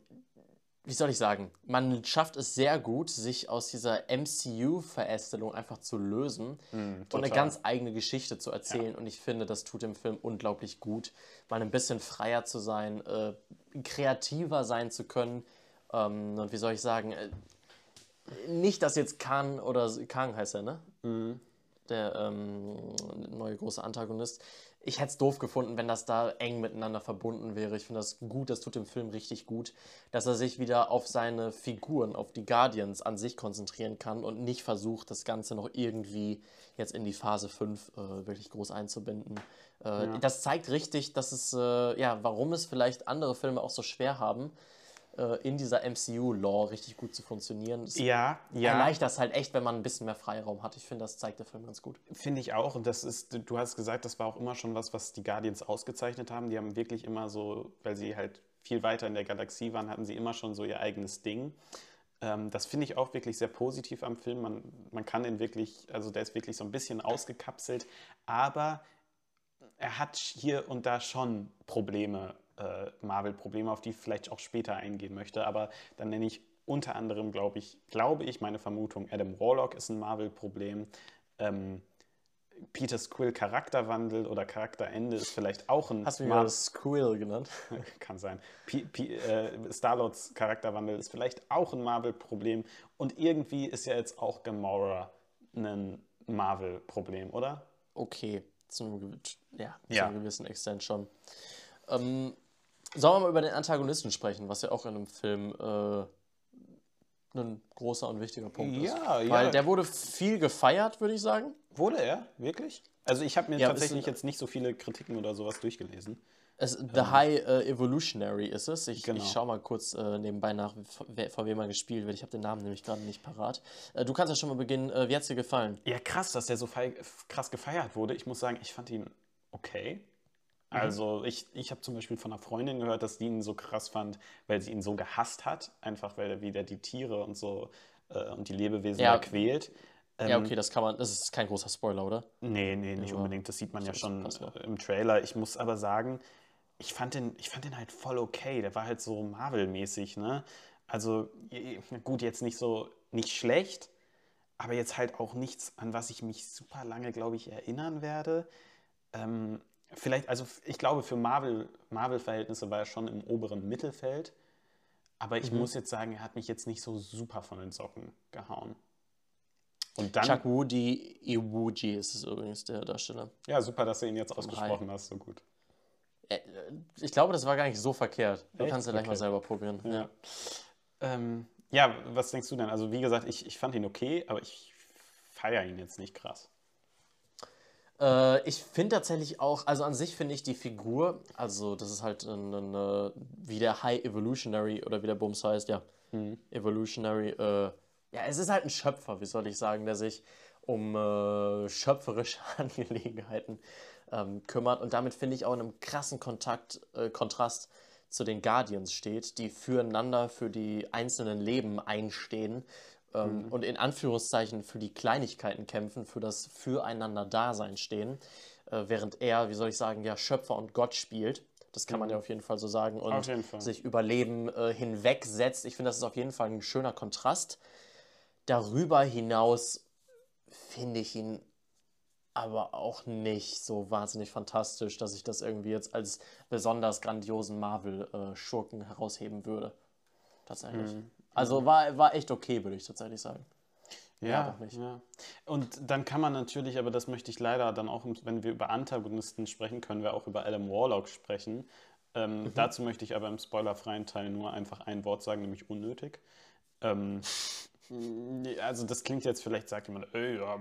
wie soll ich sagen, man schafft es sehr gut, sich aus dieser MCU-Verästelung einfach zu lösen mm, und eine ganz eigene Geschichte zu erzählen. Ja. Und ich finde, das tut dem Film unglaublich gut, mal ein bisschen freier zu sein, äh, kreativer sein zu können. Ähm, und wie soll ich sagen, äh, nicht, dass jetzt Khan oder Kang heißt er, ne? Mhm. Der ähm, neue große Antagonist. Ich hätte es doof gefunden, wenn das da eng miteinander verbunden wäre. Ich finde das gut, das tut dem Film richtig gut, dass er sich wieder auf seine Figuren, auf die Guardians an sich konzentrieren kann und nicht versucht, das Ganze noch irgendwie jetzt in die Phase 5 äh, wirklich groß einzubinden. Äh, ja. Das zeigt richtig, dass es, äh, ja, warum es vielleicht andere Filme auch so schwer haben, in dieser MCU-Law richtig gut zu funktionieren. Das ja, ja. Erleichtert das halt echt, wenn man ein bisschen mehr Freiraum hat. Ich finde, das zeigt der Film ganz gut. Finde ich auch. Und das ist, du hast gesagt, das war auch immer schon was, was die Guardians ausgezeichnet haben. Die haben wirklich immer so, weil sie halt viel weiter in der Galaxie waren, hatten sie immer schon so ihr eigenes Ding. Ähm, das finde ich auch wirklich sehr positiv am Film. Man, man kann den wirklich, also der ist wirklich so ein bisschen ausgekapselt, aber er hat hier und da schon Probleme äh, Marvel-Probleme, auf die ich vielleicht auch später eingehen möchte. Aber dann nenne ich unter anderem, glaube ich, glaube ich, meine Vermutung, Adam Warlock ist ein Marvel-Problem. Ähm, Peter Squill Charakterwandel oder Charakterende ist vielleicht auch ein. Hast du mich Squill genannt? [LAUGHS] Kann sein. äh, Star-Lords Charakterwandel ist vielleicht auch ein Marvel-Problem. Und irgendwie ist ja jetzt auch Gamora ein Marvel-Problem, oder? Okay, zum, ja, ja. zu einem gewissen Extent schon. Ähm, Sollen wir mal über den Antagonisten sprechen, was ja auch in einem Film äh, ein großer und wichtiger Punkt ist. Ja, ja. Weil der wurde viel gefeiert, würde ich sagen. Wurde er? Wirklich? Also ich habe mir ja, tatsächlich jetzt nicht so viele Kritiken oder sowas durchgelesen. Es, The ähm. High uh, Evolutionary ist es. Ich, genau. ich schaue mal kurz äh, nebenbei nach, von wem er gespielt wird. Ich habe den Namen nämlich gerade nicht parat. Äh, du kannst ja schon mal beginnen. Äh, wie hat es dir gefallen? Ja, krass, dass der so krass gefeiert wurde. Ich muss sagen, ich fand ihn okay. Mhm. Also ich, ich habe zum Beispiel von einer Freundin gehört, dass die ihn so krass fand, weil sie ihn so gehasst hat, einfach weil er wieder die Tiere und so äh, und die Lebewesen ja. quält. Ähm, ja, okay, das kann man, das ist kein großer Spoiler, oder? Nee, nee, nicht ja. unbedingt. Das sieht man ja schon im Trailer. Ich muss aber sagen, ich fand, den, ich fand den halt voll okay. Der war halt so Marvel-mäßig, ne? Also, gut, jetzt nicht so, nicht schlecht, aber jetzt halt auch nichts, an was ich mich super lange, glaube ich, erinnern werde. Ähm, vielleicht, also ich glaube, für Marvel, Marvel-Verhältnisse war er schon im oberen Mittelfeld. Aber ich mhm. muss jetzt sagen, er hat mich jetzt nicht so super von den Socken gehauen. Und dann, Chuck Woody Iwuji ist es übrigens der Darsteller. Ja, super, dass du ihn jetzt ausgesprochen Hi. hast, so gut. Äh, ich glaube, das war gar nicht so verkehrt. Du Echt? kannst ja gleich okay. mal selber probieren. Ja. Ja. Ähm, ja. was denkst du denn? Also wie gesagt, ich, ich fand ihn okay, aber ich feiere ihn jetzt nicht krass. Äh, ich finde tatsächlich auch, also an sich finde ich die Figur, also das ist halt eine, wie der High Evolutionary oder wie der Bums heißt, ja, mhm. Evolutionary, äh, ja, es ist halt ein Schöpfer, wie soll ich sagen, der sich um äh, schöpferische [LAUGHS] Angelegenheiten ähm, kümmert und damit finde ich auch in einem krassen Kontakt, äh, Kontrast zu den Guardians steht, die füreinander für die einzelnen Leben einstehen ähm, mhm. und in Anführungszeichen für die Kleinigkeiten kämpfen, für das Füreinander-Dasein stehen, äh, während er, wie soll ich sagen, ja Schöpfer und Gott spielt. Das kann man ja mhm. auf jeden Fall so sagen und sich über Leben äh, hinwegsetzt. Ich finde, das ist auf jeden Fall ein schöner Kontrast. Darüber hinaus finde ich ihn aber auch nicht so wahnsinnig fantastisch, dass ich das irgendwie jetzt als besonders grandiosen Marvel-Schurken äh, herausheben würde. Tatsächlich. Mhm. Also war, war echt okay, würde ich tatsächlich sagen. Ja, ja, ja, Und dann kann man natürlich, aber das möchte ich leider dann auch, wenn wir über Antagonisten sprechen, können wir auch über Adam Warlock sprechen. Ähm, mhm. Dazu möchte ich aber im spoilerfreien Teil nur einfach ein Wort sagen, nämlich unnötig. Ähm, [LAUGHS] also das klingt jetzt, vielleicht sagt jemand, ey, ja,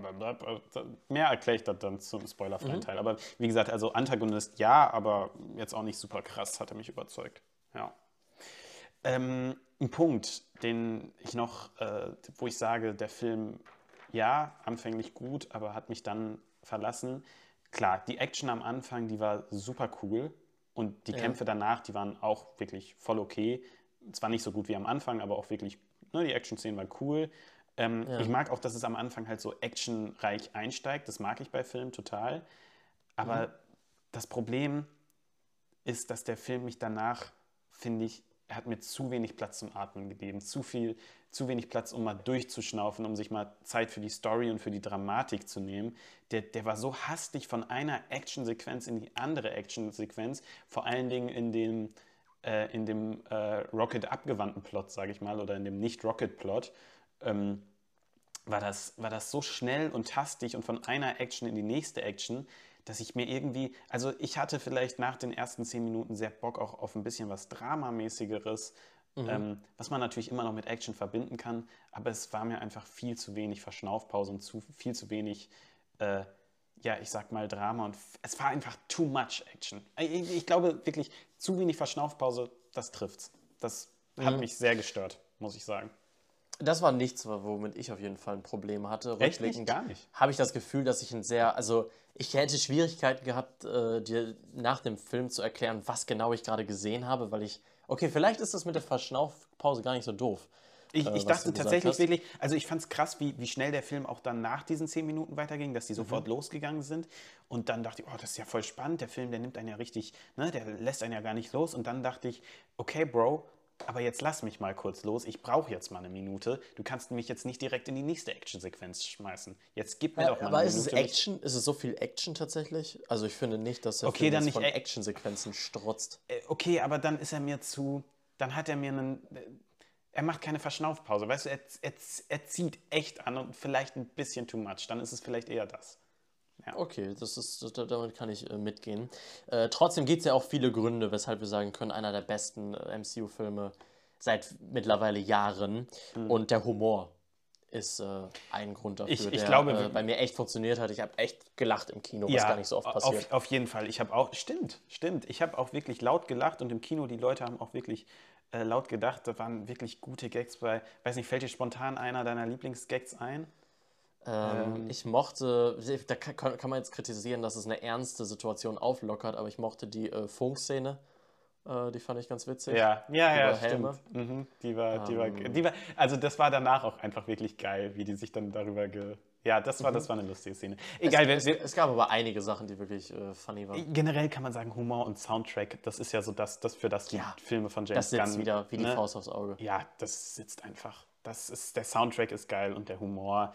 mehr erkläre ich das dann zum spoilerfreien mhm. Teil. Aber wie gesagt, also Antagonist ja, aber jetzt auch nicht super krass, hat er mich überzeugt. Ja. Ähm, ein Punkt, den ich noch, äh, wo ich sage, der Film, ja, anfänglich gut, aber hat mich dann verlassen. Klar, die Action am Anfang, die war super cool und die ja. Kämpfe danach, die waren auch wirklich voll okay. zwar nicht so gut wie am Anfang, aber auch wirklich, ne, die Action-Szenen waren cool. Ähm, ja. Ich mag auch, dass es am Anfang halt so actionreich einsteigt. Das mag ich bei Filmen total. Aber mhm. das Problem ist, dass der Film mich danach, finde ich, er hat mir zu wenig Platz zum Atmen gegeben, zu viel, zu wenig Platz, um mal durchzuschnaufen, um sich mal Zeit für die Story und für die Dramatik zu nehmen. Der, der war so hastig von einer Actionsequenz in die andere Actionsequenz, vor allen Dingen in dem, äh, in dem äh, Rocket abgewandten Plot, sage ich mal, oder in dem Nicht-Rocket-Plot. Ähm, war das, war das so schnell und hastig und von einer Action in die nächste Action, dass ich mir irgendwie, also ich hatte vielleicht nach den ersten zehn Minuten sehr Bock auch auf ein bisschen was Dramamäßigeres, mhm. ähm, was man natürlich immer noch mit Action verbinden kann, aber es war mir einfach viel zu wenig Verschnaufpause und zu, viel zu wenig, äh, ja, ich sag mal Drama und es war einfach too much Action. Ich, ich glaube wirklich, zu wenig Verschnaufpause, das trifft's. Das mhm. hat mich sehr gestört, muss ich sagen. Das war nichts, womit ich auf jeden Fall ein Problem hatte. Echt nicht? Gar nicht. Habe ich das Gefühl, dass ich ein sehr, also ich hätte Schwierigkeiten gehabt, äh, dir nach dem Film zu erklären, was genau ich gerade gesehen habe, weil ich, okay, vielleicht ist das mit der Verschnaufpause gar nicht so doof. Ich, äh, ich dachte tatsächlich hast. wirklich, also ich fand es krass, wie, wie schnell der Film auch dann nach diesen zehn Minuten weiterging, dass die sofort mhm. losgegangen sind. Und dann dachte ich, oh, das ist ja voll spannend, der Film, der nimmt einen ja richtig, ne, der lässt einen ja gar nicht los. Und dann dachte ich, okay, Bro, aber jetzt lass mich mal kurz los, ich brauche jetzt mal eine Minute. Du kannst mich jetzt nicht direkt in die nächste Actionsequenz schmeißen. Jetzt gib mir ja, doch mal aber eine Minute. Aber ist es Action? Ist es so viel Action tatsächlich? Also ich finde nicht, dass er okay, dann nicht von Actionsequenzen strotzt. Äh, okay, aber dann ist er mir zu, dann hat er mir einen, er macht keine Verschnaufpause, weißt du, er, er, er zieht echt an und vielleicht ein bisschen too much, dann ist es vielleicht eher das. Ja. Okay, das ist, das, damit kann ich äh, mitgehen. Äh, trotzdem gibt es ja auch viele Gründe, weshalb wir sagen können, einer der besten äh, MCU-Filme seit mittlerweile Jahren. Mhm. Und der Humor ist äh, ein Grund dafür, ich, ich der glaube, äh, bei mir echt funktioniert hat. Ich habe echt gelacht im Kino, ja, was gar nicht so oft passiert. Auf, auf jeden Fall. Ich habe auch, stimmt, stimmt. Ich habe auch wirklich laut gelacht und im Kino, die Leute haben auch wirklich äh, laut gedacht. Da waren wirklich gute Gags bei. Weiß nicht, fällt dir spontan einer deiner Lieblingsgags ein? Ähm, ähm, ich mochte, da kann, kann, man jetzt kritisieren, dass es eine ernste Situation auflockert, aber ich mochte die äh, Funkszene. Äh, die fand ich ganz witzig. Ja, ja, ja, stimmt. Mhm, die, war, die, war, ähm. die war, also das war danach auch einfach wirklich geil, wie die sich dann darüber ge. Ja, das war, mhm. das war eine lustige Szene. Egal, es, es, es, gab aber einige Sachen, die wirklich äh, funny waren. Generell kann man sagen, Humor und Soundtrack, das ist ja so das, das für das die ja, Filme von James Gunn. Das sitzt wieder wie die ne? Faust aufs Auge. Ja, das sitzt einfach. Das ist, der Soundtrack ist geil und der Humor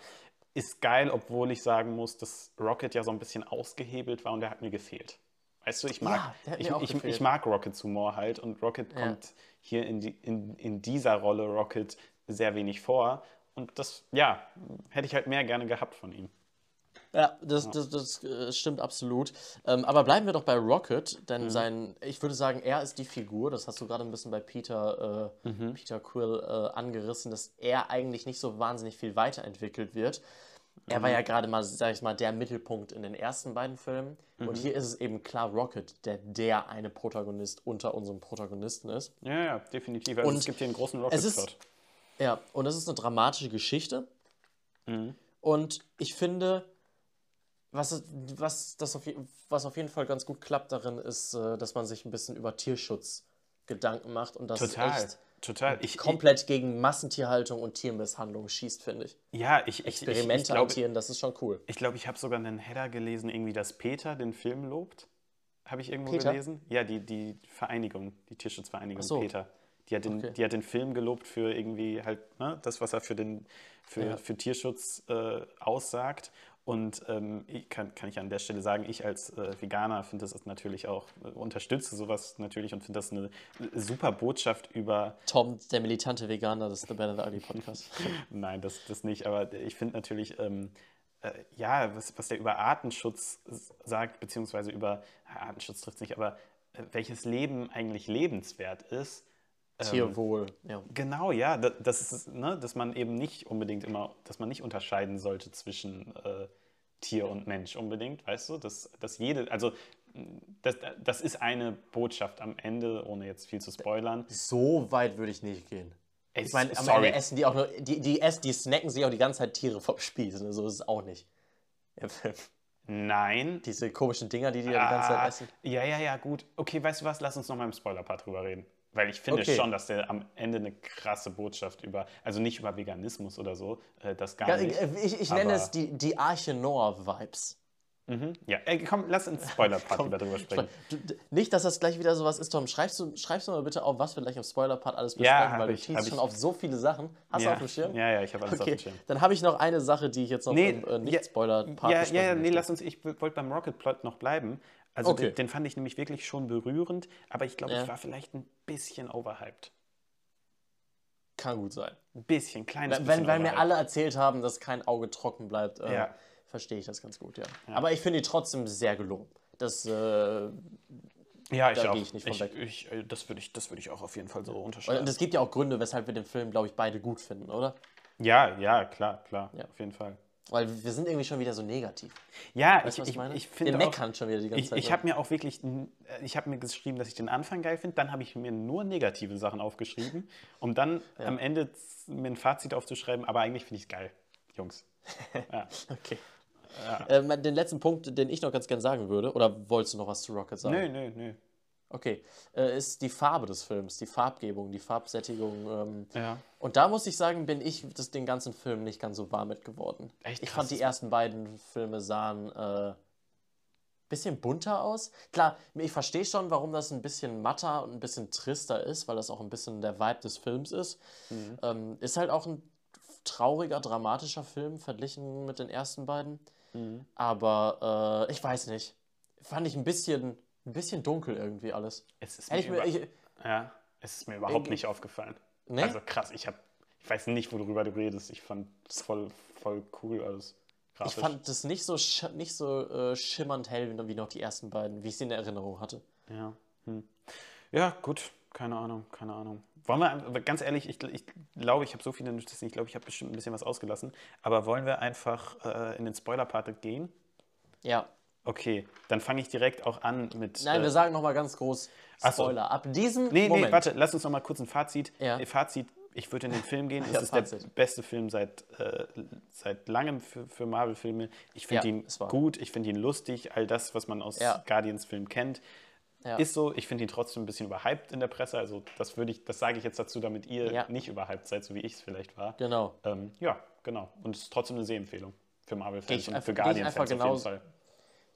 ist geil, obwohl ich sagen muss, dass Rocket ja so ein bisschen ausgehebelt war und der hat mir gefehlt. Weißt du, ich mag, ja, ich, ich, ich, mag Rockets Humor halt und Rocket ja. kommt hier in, die, in, in dieser Rolle Rocket sehr wenig vor. Und das, ja, hätte ich halt mehr gerne gehabt von ihm. Ja, das, das, das, äh, stimmt absolut. Ähm, aber bleiben wir doch bei Rocket, denn mhm. sein, ich würde sagen, er ist die Figur, das hast du gerade ein bisschen bei Peter, äh, mhm. Peter Quill äh, angerissen, dass er eigentlich nicht so wahnsinnig viel weiterentwickelt wird. Er war mhm. ja gerade mal, sag ich mal, der Mittelpunkt in den ersten beiden Filmen. Mhm. Und hier ist es eben klar Rocket, der der eine Protagonist unter unserem Protagonisten ist. Ja, ja, definitiv. Also und es gibt hier einen großen Rocket-Plot. Ja, und es ist eine dramatische Geschichte. Mhm. Und ich finde, was, was, das auf, was auf jeden Fall ganz gut klappt darin, ist, äh, dass man sich ein bisschen über Tierschutz Gedanken macht und das Total. echt Total. Ich, komplett ich, gegen Massentierhaltung und Tiermisshandlung schießt, finde ich. Ja, ich. Experimente ich, ich, an Tieren, das ist schon cool. Ich glaube, ich habe sogar einen Header gelesen, irgendwie, dass Peter den Film lobt. Habe ich irgendwo Peter? gelesen? Ja, die, die Vereinigung, die Tierschutzvereinigung so. Peter. Die hat, den, okay. die hat den Film gelobt für irgendwie halt ne, das, was er für, den, für, ja. für Tierschutz äh, aussagt. Und ähm, kann, kann ich an der Stelle sagen, ich als äh, Veganer finde das natürlich auch, äh, unterstütze sowas natürlich und finde das eine super Botschaft über. Tom, der militante Veganer, das ist der Band Ali Podcast. [LAUGHS] Nein, das, das nicht, aber ich finde natürlich, ähm, äh, ja, was, was der über Artenschutz sagt, beziehungsweise über, Artenschutz trifft es nicht, aber äh, welches Leben eigentlich lebenswert ist. Ähm, Tierwohl, ja. Genau, ja, das, das ist, ne, dass man eben nicht unbedingt immer, dass man nicht unterscheiden sollte zwischen äh, Tier und Mensch unbedingt, weißt du? Dass, dass jede, also das, das ist eine Botschaft am Ende, ohne jetzt viel zu spoilern. So weit würde ich nicht gehen. Ey, ich meine, am Ende essen die auch nur, die, die, essen, die snacken sich auch die ganze Zeit Tiere vom Spieß. Ne? So ist es auch nicht. Nein. Diese komischen Dinger, die die ah, die ganze Zeit ah, essen. Ja, ja, ja, gut. Okay, weißt du was? Lass uns noch mal im Spoiler-Part drüber reden. Weil ich finde okay. schon, dass der am Ende eine krasse Botschaft über, also nicht über Veganismus oder so, äh, das gar nicht. Ich, ich nenne es die, die Arche Noah-Vibes. Mhm. Ja, Ey, komm, lass uns Spoiler-Part [LAUGHS] drüber sprechen. Nicht, dass das gleich wieder sowas ist, Tom. Schreibst du, schreibst du mal bitte auf, was wir gleich im Spoiler-Part alles besprechen, ja, weil du ich, schon auf so viele Sachen. Hast ja. du auf dem Schirm? Ja, ja, ich habe alles okay. auf dem Schirm. Dann habe ich noch eine Sache, die ich jetzt noch nee, im äh, Nicht-Spoiler-Part ja, ja, ja, nee, lass uns, ich wollte beim Rocket-Plot noch bleiben. Also okay. den, den, fand ich nämlich wirklich schon berührend, aber ich glaube, ja. ich war vielleicht ein bisschen overhyped. Kann gut sein. Ein bisschen, kleines wenn, bisschen. Weil mir alle erzählt haben, dass kein Auge trocken bleibt. Äh, ja verstehe ich das ganz gut, ja. ja. Aber ich finde die trotzdem sehr gelungen. Das, äh, ja, ich da auch. Ich nicht von ich, weg. Ich, äh, das würde ich, würd ich auch auf jeden Fall so unterschreiben. Und es gibt ja auch Gründe, weshalb wir den Film, glaube ich, beide gut finden, oder? Ja, ja, klar, klar, auf jeden Fall. Weil wir sind irgendwie schon wieder so negativ. Ja, weißt ich, ich, ich, ich finde. Wir meckern schon wieder die ganze ich, Zeit. Ich habe mir auch wirklich, äh, ich habe mir geschrieben, dass ich den Anfang geil finde, dann habe ich mir nur negative Sachen aufgeschrieben, um dann ja. am Ende mir ein Fazit aufzuschreiben, aber eigentlich finde ich es geil, Jungs. [LAUGHS] Ja. okay. Ja. Äh, den letzten Punkt, den ich noch ganz gern sagen würde, oder wolltest du noch was zu Rocket sagen? Nee, nee, nee. Okay, äh, ist die Farbe des Films, die Farbgebung, die Farbsättigung. Ähm, ja. Und da muss ich sagen, bin ich das, den ganzen Film nicht ganz so warm mit geworden. Echt ich fand die ersten beiden Filme sahen äh, bisschen bunter aus. Klar, ich verstehe schon, warum das ein bisschen matter und ein bisschen trister ist, weil das auch ein bisschen der Vibe des Films ist. Mhm. Ähm, ist halt auch ein trauriger, dramatischer Film verglichen mit den ersten beiden. Mhm. Aber äh, ich weiß nicht. Fand ich ein bisschen, ein bisschen dunkel irgendwie alles. Es ist mir, über, ich, ja, es ist mir überhaupt ich, nicht aufgefallen. Nee? Also krass, ich, hab, ich weiß nicht, worüber du redest. Ich fand es voll, voll cool alles. Grafisch. Ich fand das nicht so, nicht so äh, schimmernd hell wie noch die ersten beiden, wie ich sie in Erinnerung hatte. Ja, hm. ja gut, keine Ahnung, keine Ahnung. Wollen wir, ganz ehrlich, ich, ich glaube, ich habe so viele Notizen, ich glaube, ich habe bestimmt ein bisschen was ausgelassen. Aber wollen wir einfach äh, in den Spoiler-Part gehen? Ja. Okay, dann fange ich direkt auch an mit. Nein, äh, wir sagen nochmal ganz groß Spoiler. So. Ab diesem nee, Moment. Nee, warte, lass uns noch mal kurz ein Fazit. Ja. Äh, Fazit, ich würde in den Film gehen. [LAUGHS] Es ja, ist Fazit. der beste Film seit, äh, seit langem für, für Marvel-Filme. Ich finde ja, ihn gut, ich finde ihn lustig, all das, was man aus. Guardians-Filmen kennt. Ist so, ich finde ihn trotzdem ein bisschen überhyped in der Presse. Also das würde ich, das sage ich jetzt dazu, damit ihr nicht überhyped seid, so wie ich es vielleicht war. Genau. Ähm, ja, genau. Und es ist trotzdem eine Sehempfehlung für Marvel-Fans und für Guardian-Fans auf jeden Fall.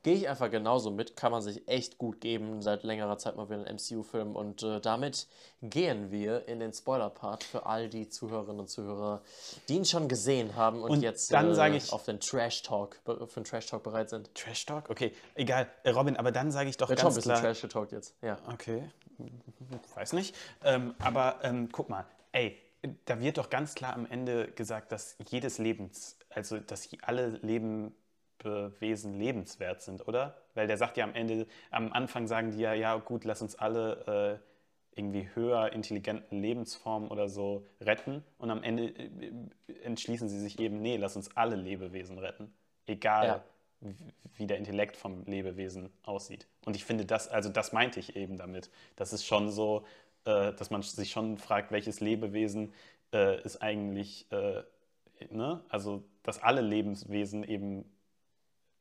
Gehe ich einfach genauso mit, kann man sich echt gut geben, seit längerer Zeit mal wieder ein MCU-Film. Und äh, damit gehen wir in den Spoiler-Part für all die Zuhörerinnen und Zuhörer, die ihn schon gesehen haben und, und jetzt dann äh, ich, auf den Trash-Talk, für den Trash-Talk bereit sind. Trash-Talk? Okay, egal. Äh, Robin, aber dann sage ich doch Wird ganz schon ein bisschen Trash-Talk jetzt, ja. Okay, weiß nicht. Ähm, aber ähm, guck mal, ey, da wird doch ganz klar am Ende gesagt, dass jedes Lebens, also dass alle Leben Wesen lebenswert sind, oder? Weil der sagt ja am Ende, am Anfang sagen die ja, ja gut, lass uns alle äh, irgendwie höher intelligenten Lebensformen oder so retten. Und am Ende äh, entschließen sie sich eben, nee, lass uns alle Lebewesen retten. Egal, ja. wie der Intellekt vom Lebewesen aussieht. Und ich finde das, also das meinte ich eben damit. Das ist schon so, äh, dass man sich schon fragt, welches Lebewesen äh, ist eigentlich, äh, ne? also dass alle Lebenswesen eben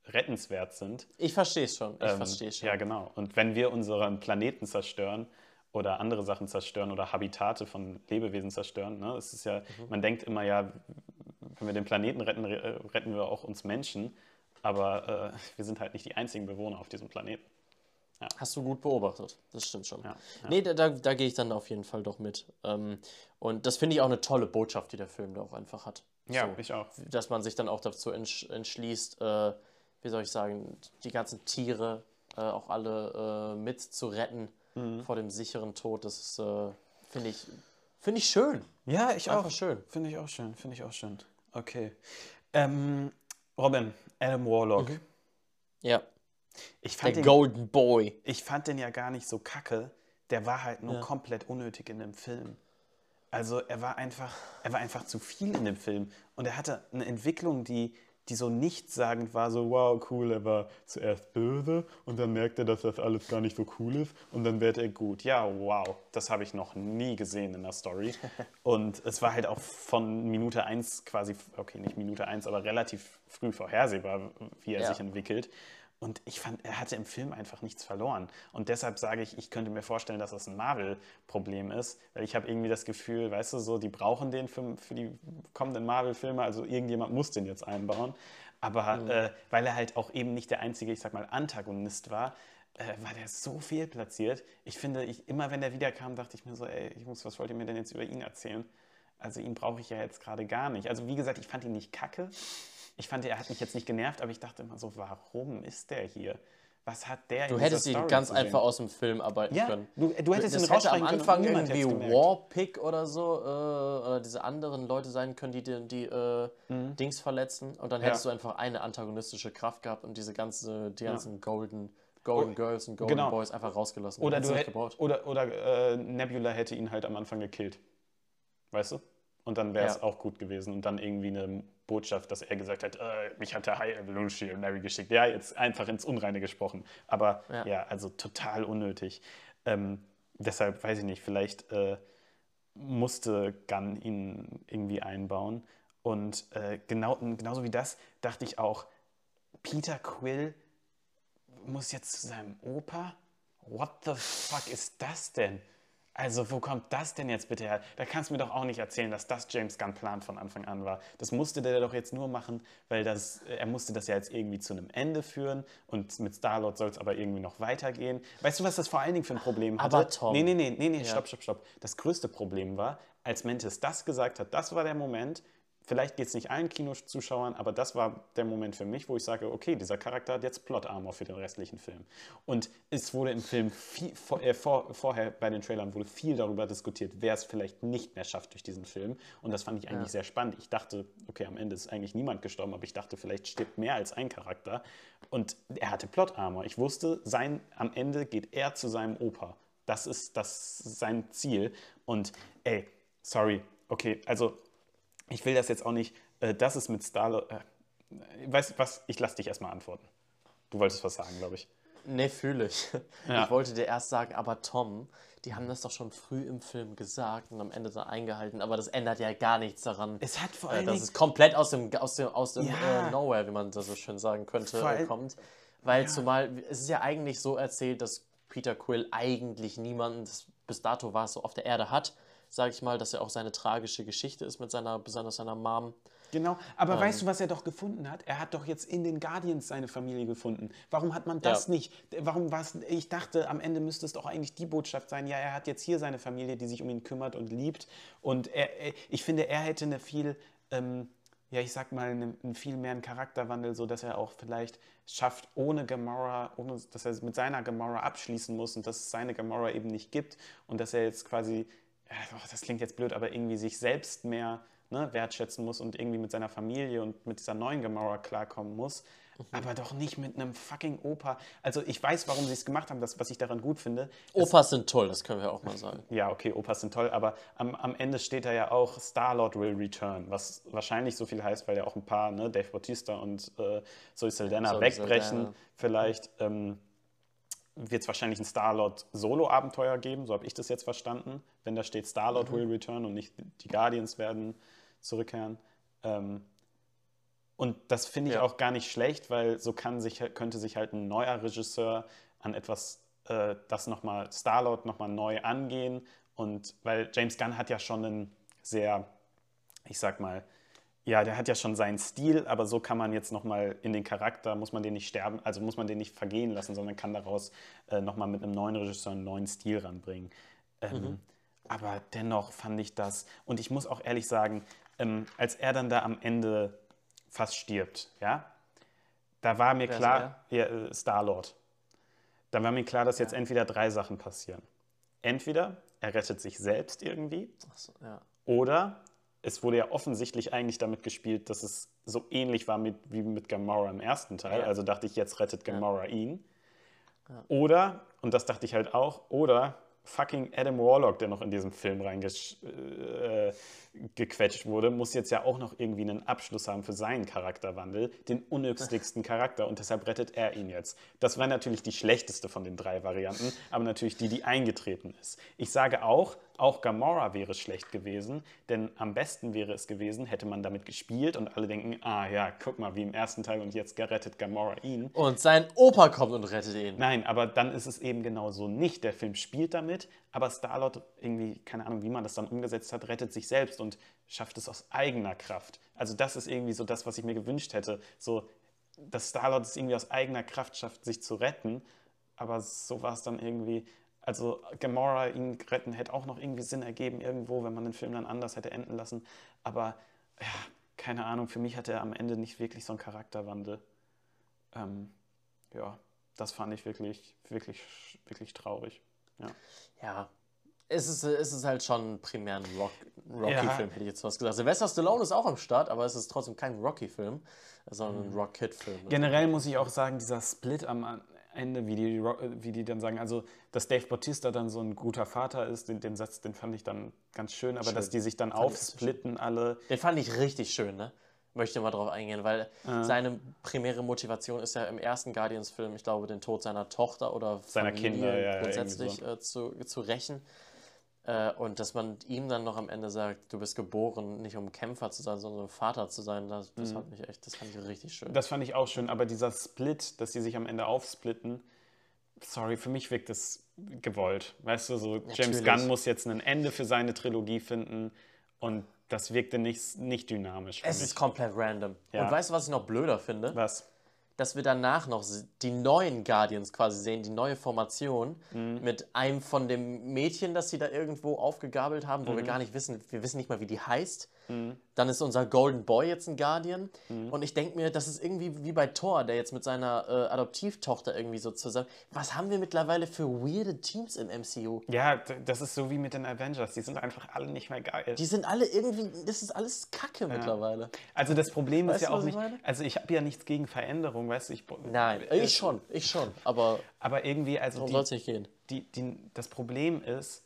rettenswert sind. Ich verstehe es schon. Ich ähm, verstehe schon. Ja, genau. Und wenn wir unseren Planeten zerstören oder andere Sachen zerstören oder Habitate von Lebewesen zerstören, ne, es ist ja, mhm. man denkt immer ja, wenn wir den Planeten retten, retten wir auch uns Menschen, aber äh, wir sind halt nicht die einzigen Bewohner auf diesem Planeten. Ja. Hast du gut beobachtet, das stimmt schon. Ja, ja. Nee, da, da, da gehe ich dann auf jeden Fall doch mit. Ähm, und das finde ich auch eine tolle Botschaft, die der Film da auch einfach hat. Ja, so, ich auch. Dass man sich dann auch dazu entschließt, äh, wie soll ich sagen, die ganzen Tiere äh, auch alle äh, mit zu retten mhm. vor dem sicheren Tod. Das ist, äh, finde ich, finde ich schön. Ja, ich Einfach auch. schön. Finde ich auch schön, finde ich auch schön. Okay. Ähm, Robin, Adam Warlock. Mhm. Ja. Ich fand Der den, Golden Boy. Ich fand den ja gar nicht so kacke. Der war halt nur ja. komplett unnötig in dem Film. Also er war einfach, er war einfach zu viel in dem Film. Und er hatte eine Entwicklung, die, die so nichtssagend war, so wow, cool, er war zuerst böse und dann merkt er, dass das alles gar nicht so cool ist und dann wird er gut. Ja, wow, das habe ich noch nie gesehen in der Story. [LAUGHS] Und es war halt auch von Minute 1 quasi, okay, nicht Minute 1, aber relativ früh vorhersehbar, wie er ja. sich entwickelt. Und ich fand, er hatte im Film einfach nichts verloren. Und deshalb sage ich, ich könnte mir vorstellen, dass das ein Marvel-Problem ist, weil ich habe irgendwie das Gefühl, weißt du, so, die brauchen den für, für die kommenden Marvel-Filme, also irgendjemand muss den jetzt einbauen. Aber mhm. äh, weil er halt auch eben nicht der einzige, ich sag mal, Antagonist war, äh, war der so viel platziert. Ich finde, ich, immer wenn der wiederkam, dachte ich mir so, ey, Jungs, was wollt ihr mir denn jetzt über ihn erzählen? Also ihn brauche ich ja jetzt gerade gar nicht. Also wie gesagt, ich fand ihn nicht kacke. Ich fand, er hat mich jetzt nicht genervt, aber ich dachte immer so, warum ist der hier? Was hat der Du hättest ihn ganz einfach aus dem Film arbeiten ja, können. Du, du hättest das ihn hätte am Anfang irgendwie Warpick oder so, äh, oder diese anderen Leute sein können, die die, die äh, mhm. Dings verletzen. Und dann hättest ja. du einfach eine antagonistische Kraft gehabt und diese ganze, die ganzen ja. Golden, Golden oh, Girls und Golden genau. Boys einfach rausgelassen. Oder, du hätt, oder, oder äh, Nebula hätte ihn halt am Anfang gekillt. Weißt du? Und dann wäre es ja. auch gut gewesen. Und dann irgendwie eine Botschaft, dass er gesagt hat, äh, mich hat der High Evolutionary geschickt. Ja, jetzt einfach ins Unreine gesprochen. Aber ja, ja also total unnötig. Ähm, deshalb weiß ich nicht, vielleicht äh, musste Gunn ihn irgendwie einbauen. Und äh, genau, genauso wie das dachte ich auch, Peter Quill muss jetzt zu seinem Opa? What the fuck ist das denn? Also, wo kommt das denn jetzt bitte her? Da kannst du mir doch auch nicht erzählen, dass das James Gunn Plan von Anfang an war. Das musste der doch jetzt nur machen, weil das, er musste das ja jetzt irgendwie zu einem Ende führen und mit Star-Lord soll es aber irgendwie noch weitergehen. Weißt du, was das vor allen Dingen für ein Problem hatte? Aber Tom. Nee, nee, nee, nee, nee, ja. stopp, stopp, stopp. Das größte Problem war, als Mantis das gesagt hat, das war der Moment, vielleicht geht es nicht allen Kinozuschauern, aber das war der Moment für mich, wo ich sage, okay, dieser Charakter hat jetzt Plot-Armor für den restlichen Film. Und es wurde im Film viel, vor, äh, vor, vorher bei den Trailern wurde viel darüber diskutiert, wer es vielleicht nicht mehr schafft durch diesen Film. Und das fand ich eigentlich ja. sehr spannend. Ich dachte, okay, am Ende ist eigentlich niemand gestorben, aber ich dachte, vielleicht stirbt mehr als ein Charakter. Und er hatte Plot-Armor. Ich wusste, sein, am Ende geht er zu seinem Opa. Das ist das sein Ziel. Und ey, sorry, okay, also ich will das jetzt auch nicht, äh, das ist mit Star. Äh, weißt du was? Ich lasse dich erstmal antworten. Du wolltest was sagen, glaube ich. Nee, fühle ich. Ja. Ich wollte dir erst sagen, aber Tom, die haben das doch schon früh im Film gesagt und am Ende dann eingehalten, aber das ändert ja gar nichts daran. Es hat vor allem. Äh, dass es komplett aus dem, aus dem, aus dem ja. äh, Nowhere, wie man das so schön sagen könnte, äh, kommt. Weil ja. zumal, es ist ja eigentlich so erzählt, dass Peter Quill eigentlich niemanden, bis dato war es so, auf der Erde hat sage ich mal, dass er auch seine tragische Geschichte ist mit seiner, besonders seiner Mom. Genau, aber ähm, weißt du, was er doch gefunden hat? Er hat doch jetzt in den Guardians seine Familie gefunden. Warum hat man das ja. nicht? Warum war es, ich dachte, am Ende müsste es doch eigentlich die Botschaft sein, ja, er hat jetzt hier seine Familie, die sich um ihn kümmert und liebt. Und er, ich finde, er hätte eine viel, ähm, ja, ich sag mal, einen, einen viel mehr einen Charakterwandel, so dass er auch vielleicht schafft, ohne Gamora, ohne, dass er mit seiner Gamora abschließen muss und dass es seine Gamora eben nicht gibt und dass er jetzt quasi das klingt jetzt blöd, aber irgendwie sich selbst mehr ne, wertschätzen muss und irgendwie mit seiner Familie und mit dieser neuen Gamora klarkommen muss. Mhm. Aber doch nicht mit einem fucking Opa. Also ich weiß, warum sie es gemacht haben, das, was ich daran gut finde. Opas sind toll, das können wir auch mal sagen. Ja, okay, Opas sind toll, aber am, am Ende steht da ja auch Star-Lord will return, was wahrscheinlich so viel heißt, weil ja auch ein paar, ne, Dave Bautista und äh, Zoe Saldana wegbrechen Saldana. vielleicht. Ähm, wird es wahrscheinlich ein Star-Lord-Solo-Abenteuer geben, so habe ich das jetzt verstanden. Wenn da steht Star-Lord mhm. will return und nicht die Guardians werden zurückkehren. Ähm, und das finde ich ja. auch gar nicht schlecht, weil so kann sich, könnte sich halt ein neuer Regisseur an etwas, äh, das nochmal, Star-Lord nochmal neu angehen. Und weil James Gunn hat ja schon einen sehr, ich sag mal, ja, der hat ja schon seinen Stil, aber so kann man jetzt nochmal in den Charakter, muss man den nicht sterben, also muss man den nicht vergehen lassen, sondern kann daraus äh, nochmal mit einem neuen Regisseur einen neuen Stil ranbringen. Ähm, mhm. Aber dennoch fand ich das, und ich muss auch ehrlich sagen, ähm, als er dann da am Ende fast stirbt, ja, da war mir Wer klar, ja, äh, Star-Lord, da war mir klar, dass jetzt entweder drei Sachen passieren. Entweder er rettet sich selbst irgendwie, so, ja. oder es wurde ja offensichtlich eigentlich damit gespielt, dass es so ähnlich war mit, wie mit Gamora im ersten Teil. Ja. Also dachte ich, jetzt rettet Gamora ja. ihn. Ja. Oder, und das dachte ich halt auch, oder fucking Adam Warlock, der noch in diesem Film reingequetscht äh, wurde, muss jetzt ja auch noch irgendwie einen Abschluss haben für seinen Charakterwandel, den unnötigsten [LAUGHS] Charakter und deshalb rettet er ihn jetzt. Das war natürlich die schlechteste von den drei Varianten, aber natürlich die, die eingetreten ist. Ich sage auch, auch Gamora wäre schlecht gewesen, denn am besten wäre es gewesen, hätte man damit gespielt und alle denken, ah ja, guck mal, wie im ersten Teil und jetzt gerettet Gamora ihn. Und sein Opa kommt und rettet ihn. Nein, aber dann ist es eben genau so nicht. Der Film spielt damit, aber Star-Lord irgendwie, keine Ahnung, wie man das dann umgesetzt hat, rettet sich selbst und schafft es aus eigener Kraft. Also das ist irgendwie so das, was ich mir gewünscht hätte. So, dass Star-Lord es irgendwie aus eigener Kraft schafft, sich zu retten, aber so war es dann irgendwie also Gamora ihn retten hätte auch noch irgendwie Sinn ergeben irgendwo, wenn man den Film dann anders hätte enden lassen. Aber ja, keine Ahnung, für mich hat er am Ende nicht wirklich so einen Charakterwandel. Ähm, ja, das fand ich wirklich, wirklich, wirklich traurig. Ja. ja. Es ist, es ist halt schon primär ein Rock, Rocky-Film, ja. hätte ich jetzt was gesagt. Sylvester Stallone ist auch am Start, aber es ist trotzdem kein Rocky-Film, sondern ein mhm. Rock-Kid-Film. Generell muss ich auch sagen, dieser Split am, Ende, wie die, wie die dann sagen, also dass Dave Bautista dann so ein guter Vater ist, den, den Satz, den fand ich dann ganz schön, aber schön. dass die sich dann fand aufsplitten alle. Den fand ich richtig schön, ne? Möchte mal drauf eingehen, weil äh. seine primäre Motivation ist ja im ersten Guardians-Film, ich glaube, den Tod seiner Tochter oder seiner Kinder ja, grundsätzlich so. äh, zu, zu rächen. Äh, und dass man ihm dann noch am Ende sagt, du bist geboren, nicht um Kämpfer zu sein, sondern um Vater zu sein, das, das mhm. hat mich echt, das fand ich richtig schön. Das fand ich auch schön, aber dieser Split, dass sie sich am Ende aufsplitten, sorry, für mich wirkt das gewollt. Weißt du, so Natürlich. James Gunn muss jetzt ein Ende für seine Trilogie finden und das wirkte nicht, nicht dynamisch. es mich. ist komplett random. Ja. Und weißt du, was ich noch blöder finde? Was? Dass wir danach noch die neuen Guardians quasi sehen, die neue Formation mhm. mit einem von dem Mädchen, das sie da irgendwo aufgegabelt haben, wo mhm. wir gar nicht wissen, wir wissen nicht mal, wie die heißt. Mhm. Dann ist unser Golden Boy jetzt ein Guardian. Mhm. Und ich denke mir, das ist irgendwie wie bei Thor, der jetzt mit seiner äh, Adoptivtochter irgendwie so zusammen. Was haben wir mittlerweile für weirde Teams im MCU? Ja, das ist so wie mit den Avengers. Die sind einfach alle nicht mehr geil. Die sind alle irgendwie, das ist alles Kacke ja. mittlerweile. Also das Problem weißt ist ja auch nicht, also ich habe ja nichts gegen Veränderung, weißt du? Ich, Nein, äh, ich schon, ich schon. Aber, aber irgendwie, also. soll es nicht gehen? Die, die, das Problem ist,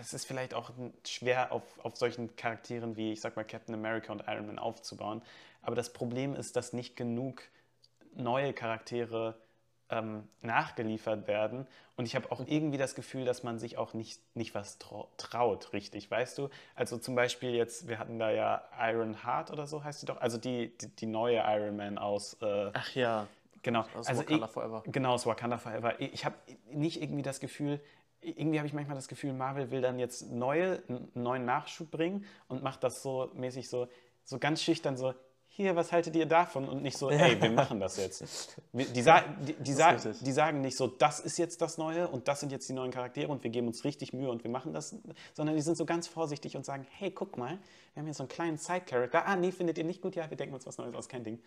es ist vielleicht auch schwer auf, auf solchen Charakteren wie, ich sag mal, Captain America und Iron Man aufzubauen. Aber das Problem ist, dass nicht genug neue Charaktere ähm, nachgeliefert werden. Und ich habe auch irgendwie das Gefühl, dass man sich auch nicht, nicht was traut, richtig, weißt du? Also zum Beispiel jetzt, wir hatten da ja Iron Heart oder so heißt sie doch, also die, die, die neue Iron Man aus. Äh, Ach ja. Genau. Aus also Wakanda ich, Forever. Genau, aus Wakanda Forever. Ich habe nicht irgendwie das Gefühl, irgendwie habe ich manchmal das Gefühl, Marvel will dann jetzt neue, einen neuen Nachschub bringen und macht das so mäßig so, so ganz schüchtern so, hier, was haltet ihr davon? Und nicht so, ey, wir [LAUGHS] machen das jetzt. Die, die, die, die, sa die, sagen nicht so, das ist jetzt das Neue und das sind jetzt die neuen Charaktere und wir geben uns richtig Mühe und wir machen das, sondern die sind so ganz vorsichtig und sagen, hey, guck mal, wir haben hier so einen kleinen Side-Character. Ah, nee, findet ihr nicht gut? Ja, wir denken uns was Neues aus, kein Ding.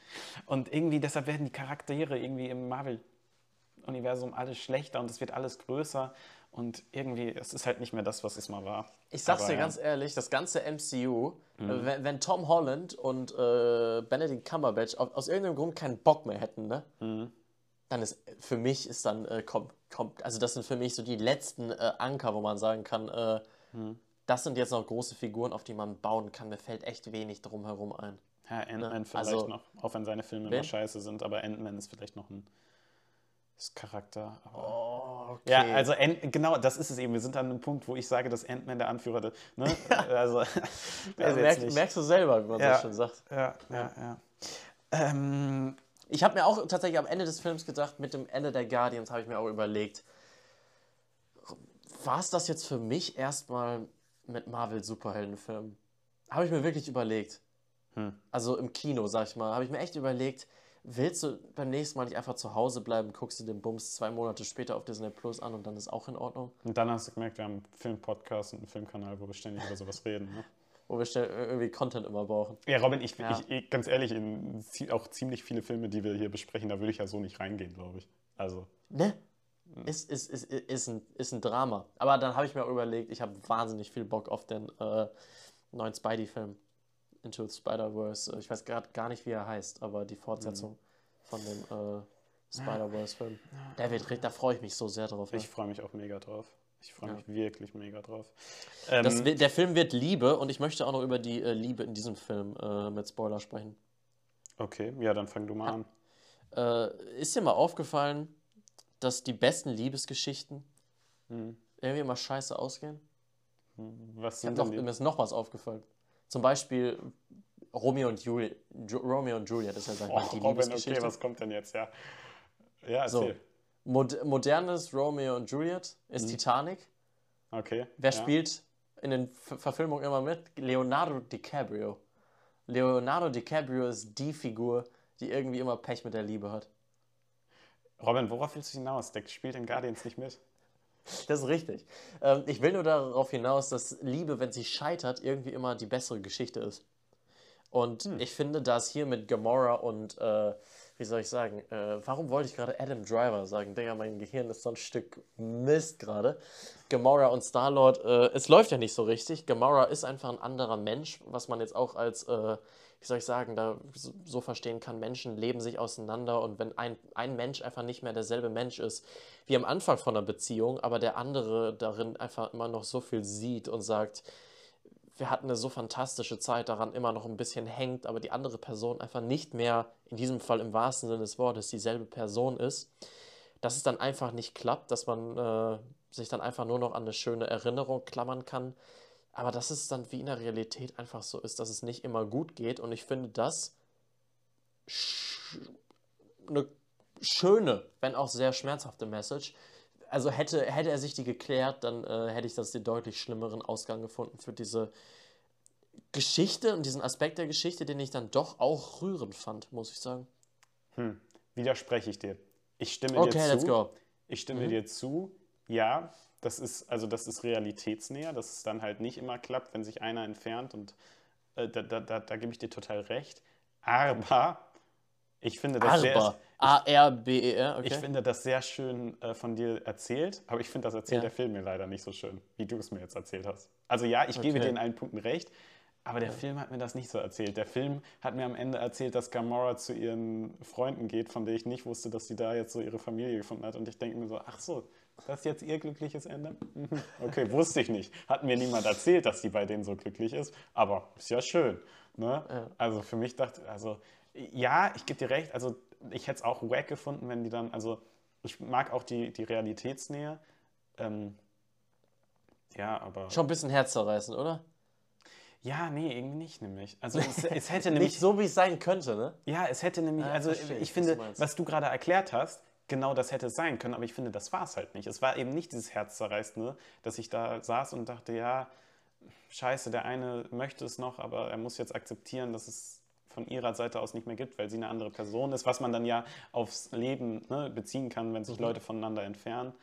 Und irgendwie, deshalb werden die Charaktere irgendwie im Marvel-Universum alles schlechter und es wird alles größer und irgendwie, es ist halt nicht mehr das, was es mal war. Ich sag's Aber, dir ganz ehrlich, das ganze MCU, mhm. wenn, wenn, Tom Holland und äh, Benedict Cumberbatch aus irgendeinem Grund keinen Bock mehr hätten, ne? Mhm. Dann ist, für mich ist dann, äh, kommt, kommt, also das sind für mich so die letzten äh, Anker, wo man sagen kann, äh, mhm. das sind jetzt noch große Figuren, auf die man bauen kann. Mir fällt echt wenig drum herum ein. Ja, Ant-Man ne? vielleicht also, noch, auch wenn seine Filme immer scheiße sind, aber Ant-Man ist vielleicht noch ein Charakter. oh, okay. Ja, also genau, das ist es eben. Wir sind an einem Punkt, wo ich sage, dass Ant-Man der Anführer ist. Ne? [LAUGHS] also, [LAUGHS] also merk, merkst du selber, wie man ja, so schon sagt. Ja, ja, ja. Ähm, ich habe mir auch tatsächlich am Ende des Films gedacht, mit dem Ende der Guardians habe ich mir auch überlegt, war es das jetzt für mich erstmal mit Marvel-Superheldenfilmen? Habe ich mir wirklich überlegt. Hm. Also im Kino, sag ich mal, habe ich mir echt überlegt, willst du beim nächsten Mal nicht einfach zu Hause bleiben, guckst du den Bums zwei Monate später auf Disney Plus an und dann ist auch in Ordnung? Und dann hast du gemerkt, wir haben einen Filmpodcast und einen Filmkanal, wo wir ständig über sowas reden. Ne? [LAUGHS] Wo wir irgendwie Content immer brauchen. Ja, Robin, ich, ja. ich ganz ehrlich, in auch ziemlich viele Filme, die wir hier besprechen, da würde ich ja so nicht reingehen, glaube ich. Also. Ne? Ist, ist, ist, ist, ein, ist ein Drama. Aber dann habe ich mir auch überlegt, ich habe wahnsinnig viel Bock auf den äh, neuen Spidey-Film. Into Spider-Verse. Ich weiß gerade gar nicht, wie er heißt, aber die Fortsetzung mhm. von dem äh, Spider-Verse-Film. Der wird, da freue ich mich so sehr drauf. Ich freue mich auch mega drauf. Ich freue mich ja. wirklich mega drauf. Ähm, das, der Film wird Liebe und ich möchte auch noch über die äh, Liebe in diesem Film äh, mit Spoiler sprechen. Okay, ja, dann fang du mal an. Äh, ist dir mal aufgefallen, dass die besten Liebesgeschichten mhm. irgendwie immer scheiße ausgehen? Was Ich hab sind noch, denn die? mir ist noch was aufgefallen. Zum Beispiel Romeo und, Juli Ju Romeo und Juliet ist ja, sag ich mal, Oh, die Robin, okay, was kommt denn jetzt? Ja, ja so, erzähl. Mod modernes Romeo und Juliet ist Titanic. Okay. Wer Mhm. ja. spielt in den Ver Verfilmungen immer mit? Leonardo DiCaprio. Leonardo DiCaprio ist die Figur, die irgendwie immer Pech mit der Liebe hat. Robin, worauf willst du hinaus? Der spielt in Guardians nicht mit. Das ist richtig. Ähm, ich will nur darauf hinaus, dass Liebe, wenn sie scheitert, irgendwie immer die bessere Geschichte ist. Und Hm. ich finde, dass hier mit Gamora und, äh, wie soll ich sagen, äh, warum wollte ich gerade Adam Driver sagen? Digga, mein Gehirn ist so ein Stück Mist gerade. Gamora und Star-Lord, äh, es läuft ja nicht so richtig. Gamora ist einfach ein anderer Mensch, was man jetzt auch als, äh, wie soll ich sagen, da so, verstehen kann, Menschen leben sich auseinander und wenn ein, ein Mensch einfach nicht mehr derselbe Mensch ist, wie am Anfang von einer Beziehung, aber der andere darin einfach immer noch so viel sieht und sagt, wir hatten eine so fantastische Zeit, daran immer noch ein bisschen hängt, aber die andere Person einfach nicht mehr, in diesem Fall im wahrsten Sinne des Wortes, dieselbe Person ist, dass es dann einfach nicht klappt, dass man äh, sich dann einfach nur noch an eine schöne Erinnerung klammern kann, aber dass es dann wie in der Realität einfach so ist, dass es nicht immer gut geht und ich finde das sch eine schöne, wenn auch sehr schmerzhafte Message. Also hätte, hätte er sich die geklärt, dann äh, hätte ich das den deutlich schlimmeren Ausgang gefunden für diese Geschichte und diesen Aspekt der Geschichte, den ich dann doch auch rührend fand, muss ich sagen. Hm. Widerspreche ich dir. Ich stimme Okay, dir zu. let's go. Ich stimme dir zu. Ja, das ist also das ist realitätsnäher, dass es dann halt nicht immer klappt, wenn sich einer entfernt und äh, da, da, da, da gebe ich dir total recht. Aber ich finde das sehr, Arber. Okay. ich finde das sehr schön äh, von dir erzählt, aber ich finde, das erzählt Ja. der Film mir leider nicht so schön, wie du es mir jetzt erzählt hast. Also ja, ich gebe Okay. dir in allen Punkten recht, aber der Film hat mir das nicht so erzählt. Der Film hat mir am Ende erzählt, dass Gamora zu ihren Freunden geht, von denen ich nicht wusste, dass sie da jetzt so ihre Familie gefunden hat. Und ich denke mir so, ach so, das ist jetzt ihr glückliches Ende? [LAUGHS] Okay, wusste ich nicht. Hat mir niemand erzählt, dass sie bei denen so glücklich ist, aber ist ja schön. Ne? Ja. Also für mich dachte, also ja, ich gebe dir recht, also ich hätte es auch wack gefunden, wenn die dann, also ich mag auch die, die Realitätsnähe. Ähm, ja, aber. Schon ein bisschen herzzerreißend, oder? Ja, nee, irgendwie nicht nämlich. Also [LAUGHS] es, es hätte nämlich. Nicht so, wie es sein könnte, ne? Ja, es hätte nämlich, Ah, also ich, ich finde, was du gerade erklärt hast, genau das hätte es sein können, aber ich finde, das war es halt nicht. Es war eben nicht dieses Herzzerreißende, dass ich da saß und dachte, ja, scheiße, der eine möchte es noch, aber er muss jetzt akzeptieren, dass es von ihrer Seite aus nicht mehr gibt, weil sie eine andere Person ist, was man dann ja aufs Leben ne, beziehen kann, wenn sich Mhm. Leute voneinander entfernen.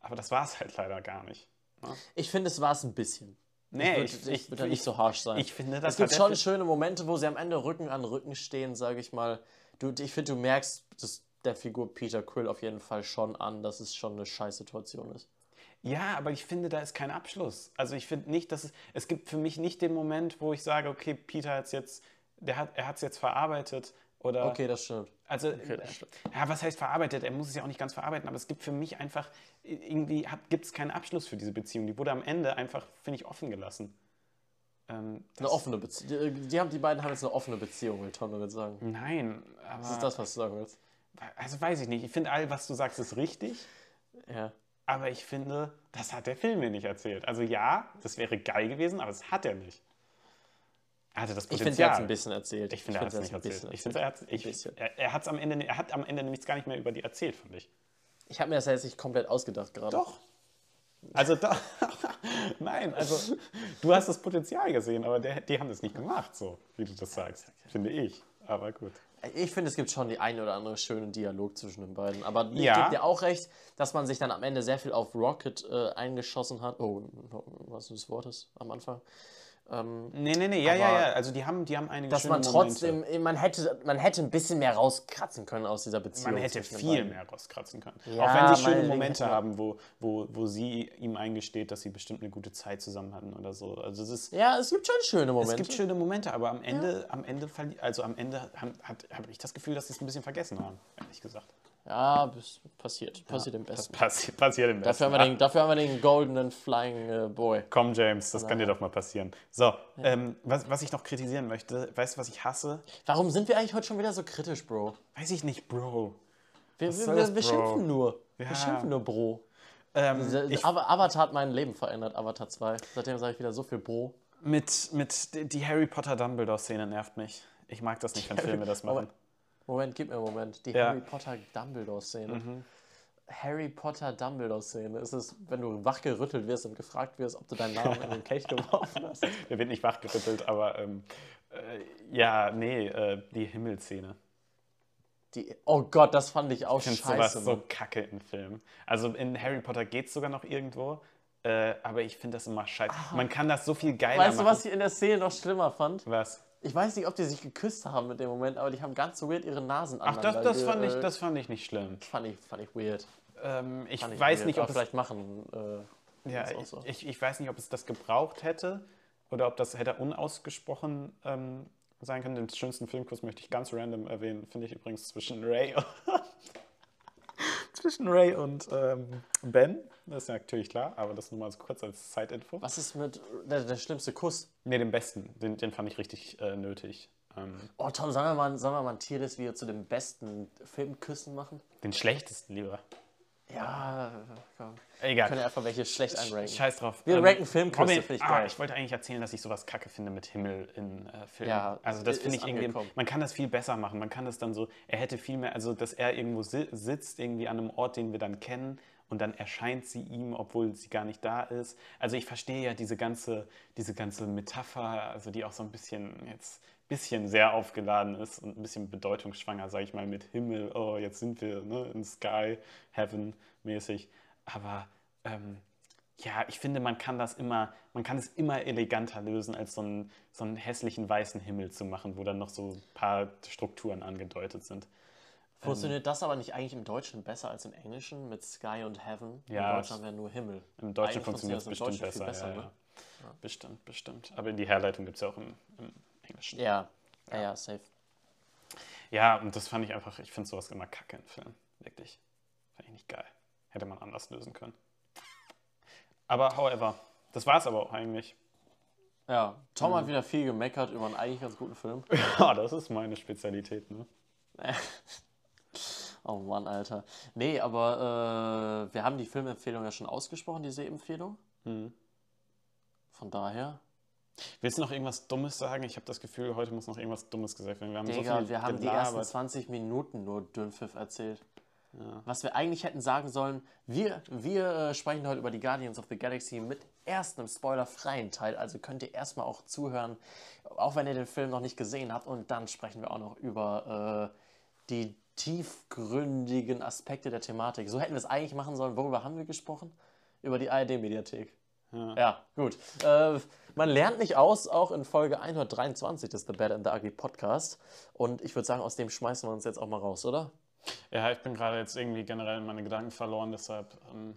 Aber das war es halt leider gar nicht. Ne? Ich finde, es war es ein bisschen. Nee, ich würde ich, würd da nicht so harsh sein. Ich finde, das es gibt schon schöne Momente, wo sie am Ende Rücken an Rücken stehen, sage ich mal. Du, ich finde, du merkst das der Figur Peter Quill auf jeden Fall schon an, dass es schon eine scheiß Situation ist. Ja, aber ich finde, da ist kein Abschluss. Also ich finde nicht, dass es, es gibt für mich nicht den Moment, wo ich sage, okay, Peter hat es jetzt, der hat, er hat es jetzt verarbeitet oder, Okay, das stimmt. also, Okay, das stimmt. ja, was heißt verarbeitet? Er muss es ja auch nicht ganz verarbeiten, aber es gibt für mich einfach, irgendwie gibt es keinen Abschluss für diese Beziehung. Die wurde am Ende einfach, finde ich, offen gelassen. Ähm, Eine offene Beziehung. Die, die, haben, die beiden haben jetzt eine offene Beziehung, will Tom damit sagen. Nein, aber, Das ist das, was du sagen willst. Also weiß ich nicht. Ich finde, all, was du sagst, ist richtig. Ja. Aber ich finde, das hat der Film mir nicht erzählt. Also ja, das wäre geil gewesen, aber das hat er nicht. Er hatte das Ich Potenzial. finde, er hat es ein bisschen erzählt. Ich finde, er hat es nicht er erzählt. Ich finde, er hat ich, er, er hat's am Ende, er hat am Ende nämlich gar nicht mehr über die erzählt, finde ich. Ich habe mir das jetzt nicht komplett ausgedacht gerade. Doch. Also da, [LAUGHS] nein, also du hast das Potenzial gesehen, aber der, die haben das nicht gemacht, so wie du das sagst, finde ich. Aber gut. Ich finde, es gibt schon die ein oder andere schöne Dialog zwischen den beiden. Aber ich Ja. gebe dir auch recht, dass man sich dann am Ende sehr viel auf Rocket äh, eingeschossen hat. Oh, was du das Wort ist am Anfang. Ähm, Nee, nee, nee, ja, ja, ja. Also die haben, die haben einige dass man Momente. trotzdem, man hätte, man hätte ein bisschen mehr rauskratzen können aus dieser Beziehung. Man hätte viel mehr rauskratzen können. Ja, Auch wenn sie schöne Momente haben, wo, wo, wo sie ihm eingesteht, dass sie bestimmt eine gute Zeit zusammen hatten oder so. Also es ist, Ja, es gibt schon schöne Momente. es gibt schöne Momente, aber am Ende, am Ende, also am Ende habe hab ich das Gefühl, dass sie es ein bisschen vergessen haben, ehrlich gesagt. Ja, passiert. Passiert im Das Besten. passiert, passiert im Dafür haben, wir den, dafür haben wir den goldenen Flying äh, Boy. Komm, James, das kann dir doch mal passieren. So, ähm, was, was ich noch kritisieren möchte, weißt du, was ich hasse? Warum sind wir eigentlich heute schon wieder so kritisch, Bro? Weiß ich nicht, Bro. Wir, Was wir, wir, das, wir Bro? schimpfen nur. Ja. Wir schimpfen nur, Bro. Ähm, ich, Avatar hat mein Leben verändert, Avatar 2. Seitdem sage ich wieder so viel Bo. Mit, mit die Harry Potter Dumbledore-Szene nervt mich. Ich mag das nicht, wenn Filme das machen. Moment, Moment, gib mir einen Moment. Die ja. Harry Potter Dumbledore-Szene. Mhm. Harry Potter Dumbledore-Szene ist es, wenn du wachgerüttelt wirst und gefragt wirst, ob du deinen Namen in den Kelch geworfen hast. [LAUGHS] Der wird nicht wachgerüttelt, aber ähm, äh, ja, nee, äh, die Himmelszene. Die, oh Gott, das fand ich auch ich scheiße. Ich sowas so kacke in Filmen. Also in Harry Potter geht es sogar noch irgendwo, äh, aber ich finde das immer scheiße. Ah. Man kann das so viel geiler weißt machen. Weißt du, was ich in der Szene noch schlimmer fand? Was? Ich weiß nicht, ob die sich geküsst haben mit dem Moment, aber die haben ganz so weird ihre Nasen Ach, das, das, fand ich, das fand ich nicht schlimm. Fand ich, fand ich weird. Ähm, ich, ich weiß weird, nicht, ob es vielleicht machen. Äh, ja, ich, so. ich, ich, weiß nicht, ob es das gebraucht hätte oder ob das hätte unausgesprochen ähm, sein können. Den schönsten Filmkuss möchte ich ganz random erwähnen, finde ich übrigens zwischen Ray [LAUGHS] und, zwischen Ray und ähm, Ben. Das ist natürlich klar, aber das nur mal so kurz als Zeitinfo. Was ist mit der, der schlimmste Kuss? Ne, den besten. Den, den fand ich richtig äh, nötig. Ähm, oh Tom, sollen wir mal, sollen wir mal ein Tierlist-Video zu den besten Filmküssen machen? Den schlechtesten lieber. Ja, komm. Egal. Können einfach welche schlecht einranken. Scheiß drauf. Wir ähm, ranken Filmküsse, finde ich ah, geil. Ich wollte eigentlich erzählen, dass ich sowas kacke finde mit Himmel in äh, Filmen. Ja, also das finde ich irgendwie, man kann das viel besser machen. Man kann das dann so, er hätte viel mehr, also dass er irgendwo si sitzt, irgendwie an einem Ort, den wir dann kennen und dann erscheint sie ihm, obwohl sie gar nicht da ist. Also ich verstehe ja diese ganze, diese ganze Metapher, also die auch so ein bisschen jetzt bisschen sehr aufgeladen ist und ein bisschen bedeutungsschwanger, sage ich mal, mit Himmel, oh, jetzt sind wir ne, in Sky, Heaven mäßig. Aber ähm, ja, ich finde, man kann das immer, man kann es immer eleganter lösen, als so einen, so einen hässlichen weißen Himmel zu machen, wo dann noch so ein paar Strukturen angedeutet sind. Funktioniert ähm, das aber nicht eigentlich im Deutschen besser als im Englischen mit Sky und Heaven? Ja, Im Deutschen wir nur Himmel. Im Deutschen funktioniert es bestimmt besser. besser ja, ne? ja. Bestimmt, bestimmt. Aber die Herleitung gibt es ja auch im, im Englischen. Ja. ja, ja, safe. Ja, und das fand ich einfach, ich finde sowas immer kacke in Filmen. Wirklich. Fand ich nicht geil. Hätte man anders lösen können. Aber however, das war es aber auch eigentlich. Ja, Tom mhm. hat wieder viel gemeckert über einen eigentlich ganz guten Film. Ja, [LAUGHS] das ist meine Spezialität, ne? [LAUGHS] oh Mann, Alter. Nee, aber äh, wir haben die Filmempfehlung ja schon ausgesprochen, die Sehempfehlung. Mhm. Von daher. Willst du noch irgendwas Dummes sagen? Ich habe das Gefühl, heute muss noch irgendwas Dummes gesagt werden. Wir haben, Digga, so viel wir haben die ersten 20 Minuten nur Dünnpfiff erzählt. Ja. Was wir eigentlich hätten sagen sollen, wir, wir äh, sprechen heute über die Guardians of the Galaxy mit erst einem spoilerfreien Teil. Also könnt ihr erstmal auch zuhören, auch wenn ihr den Film noch nicht gesehen habt. Und dann sprechen wir auch noch über äh, die tiefgründigen Aspekte der Thematik. So hätten wir es eigentlich machen sollen. Worüber haben wir gesprochen? Über die ARD-Mediathek. Ja. ja, gut. Äh, man lernt nicht aus, auch in Folge 123 des The Bad and the Ugly Podcast. Und ich würde sagen, aus dem schmeißen wir uns jetzt auch mal raus, oder? Ja, ich bin gerade jetzt irgendwie generell meine Gedanken verloren, deshalb ähm,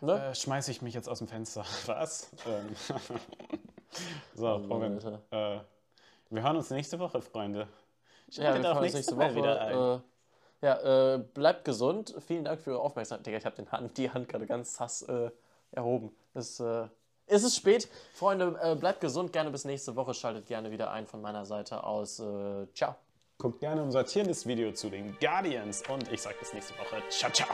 ne? äh, schmeiße ich mich jetzt aus dem Fenster. [LAUGHS] Was? Ähm, [LAUGHS] so, oh, Robin, äh, wir hören uns nächste Woche, Freunde. ja, wir hören uns nächste Woche wieder ein. Ja, äh, bleibt gesund. Vielen Dank für eure Aufmerksamkeit. Digga, ich habe Hand, die Hand gerade ganz sass äh, erhoben. Es, äh, ist es spät. Freunde, äh, bleibt gesund. Gerne bis nächste Woche. Schaltet gerne wieder ein von meiner Seite aus. Äh, ciao. Guckt gerne unser Tierlist-Video zu den Guardians und ich sage bis nächste Woche. Ciao, ciao.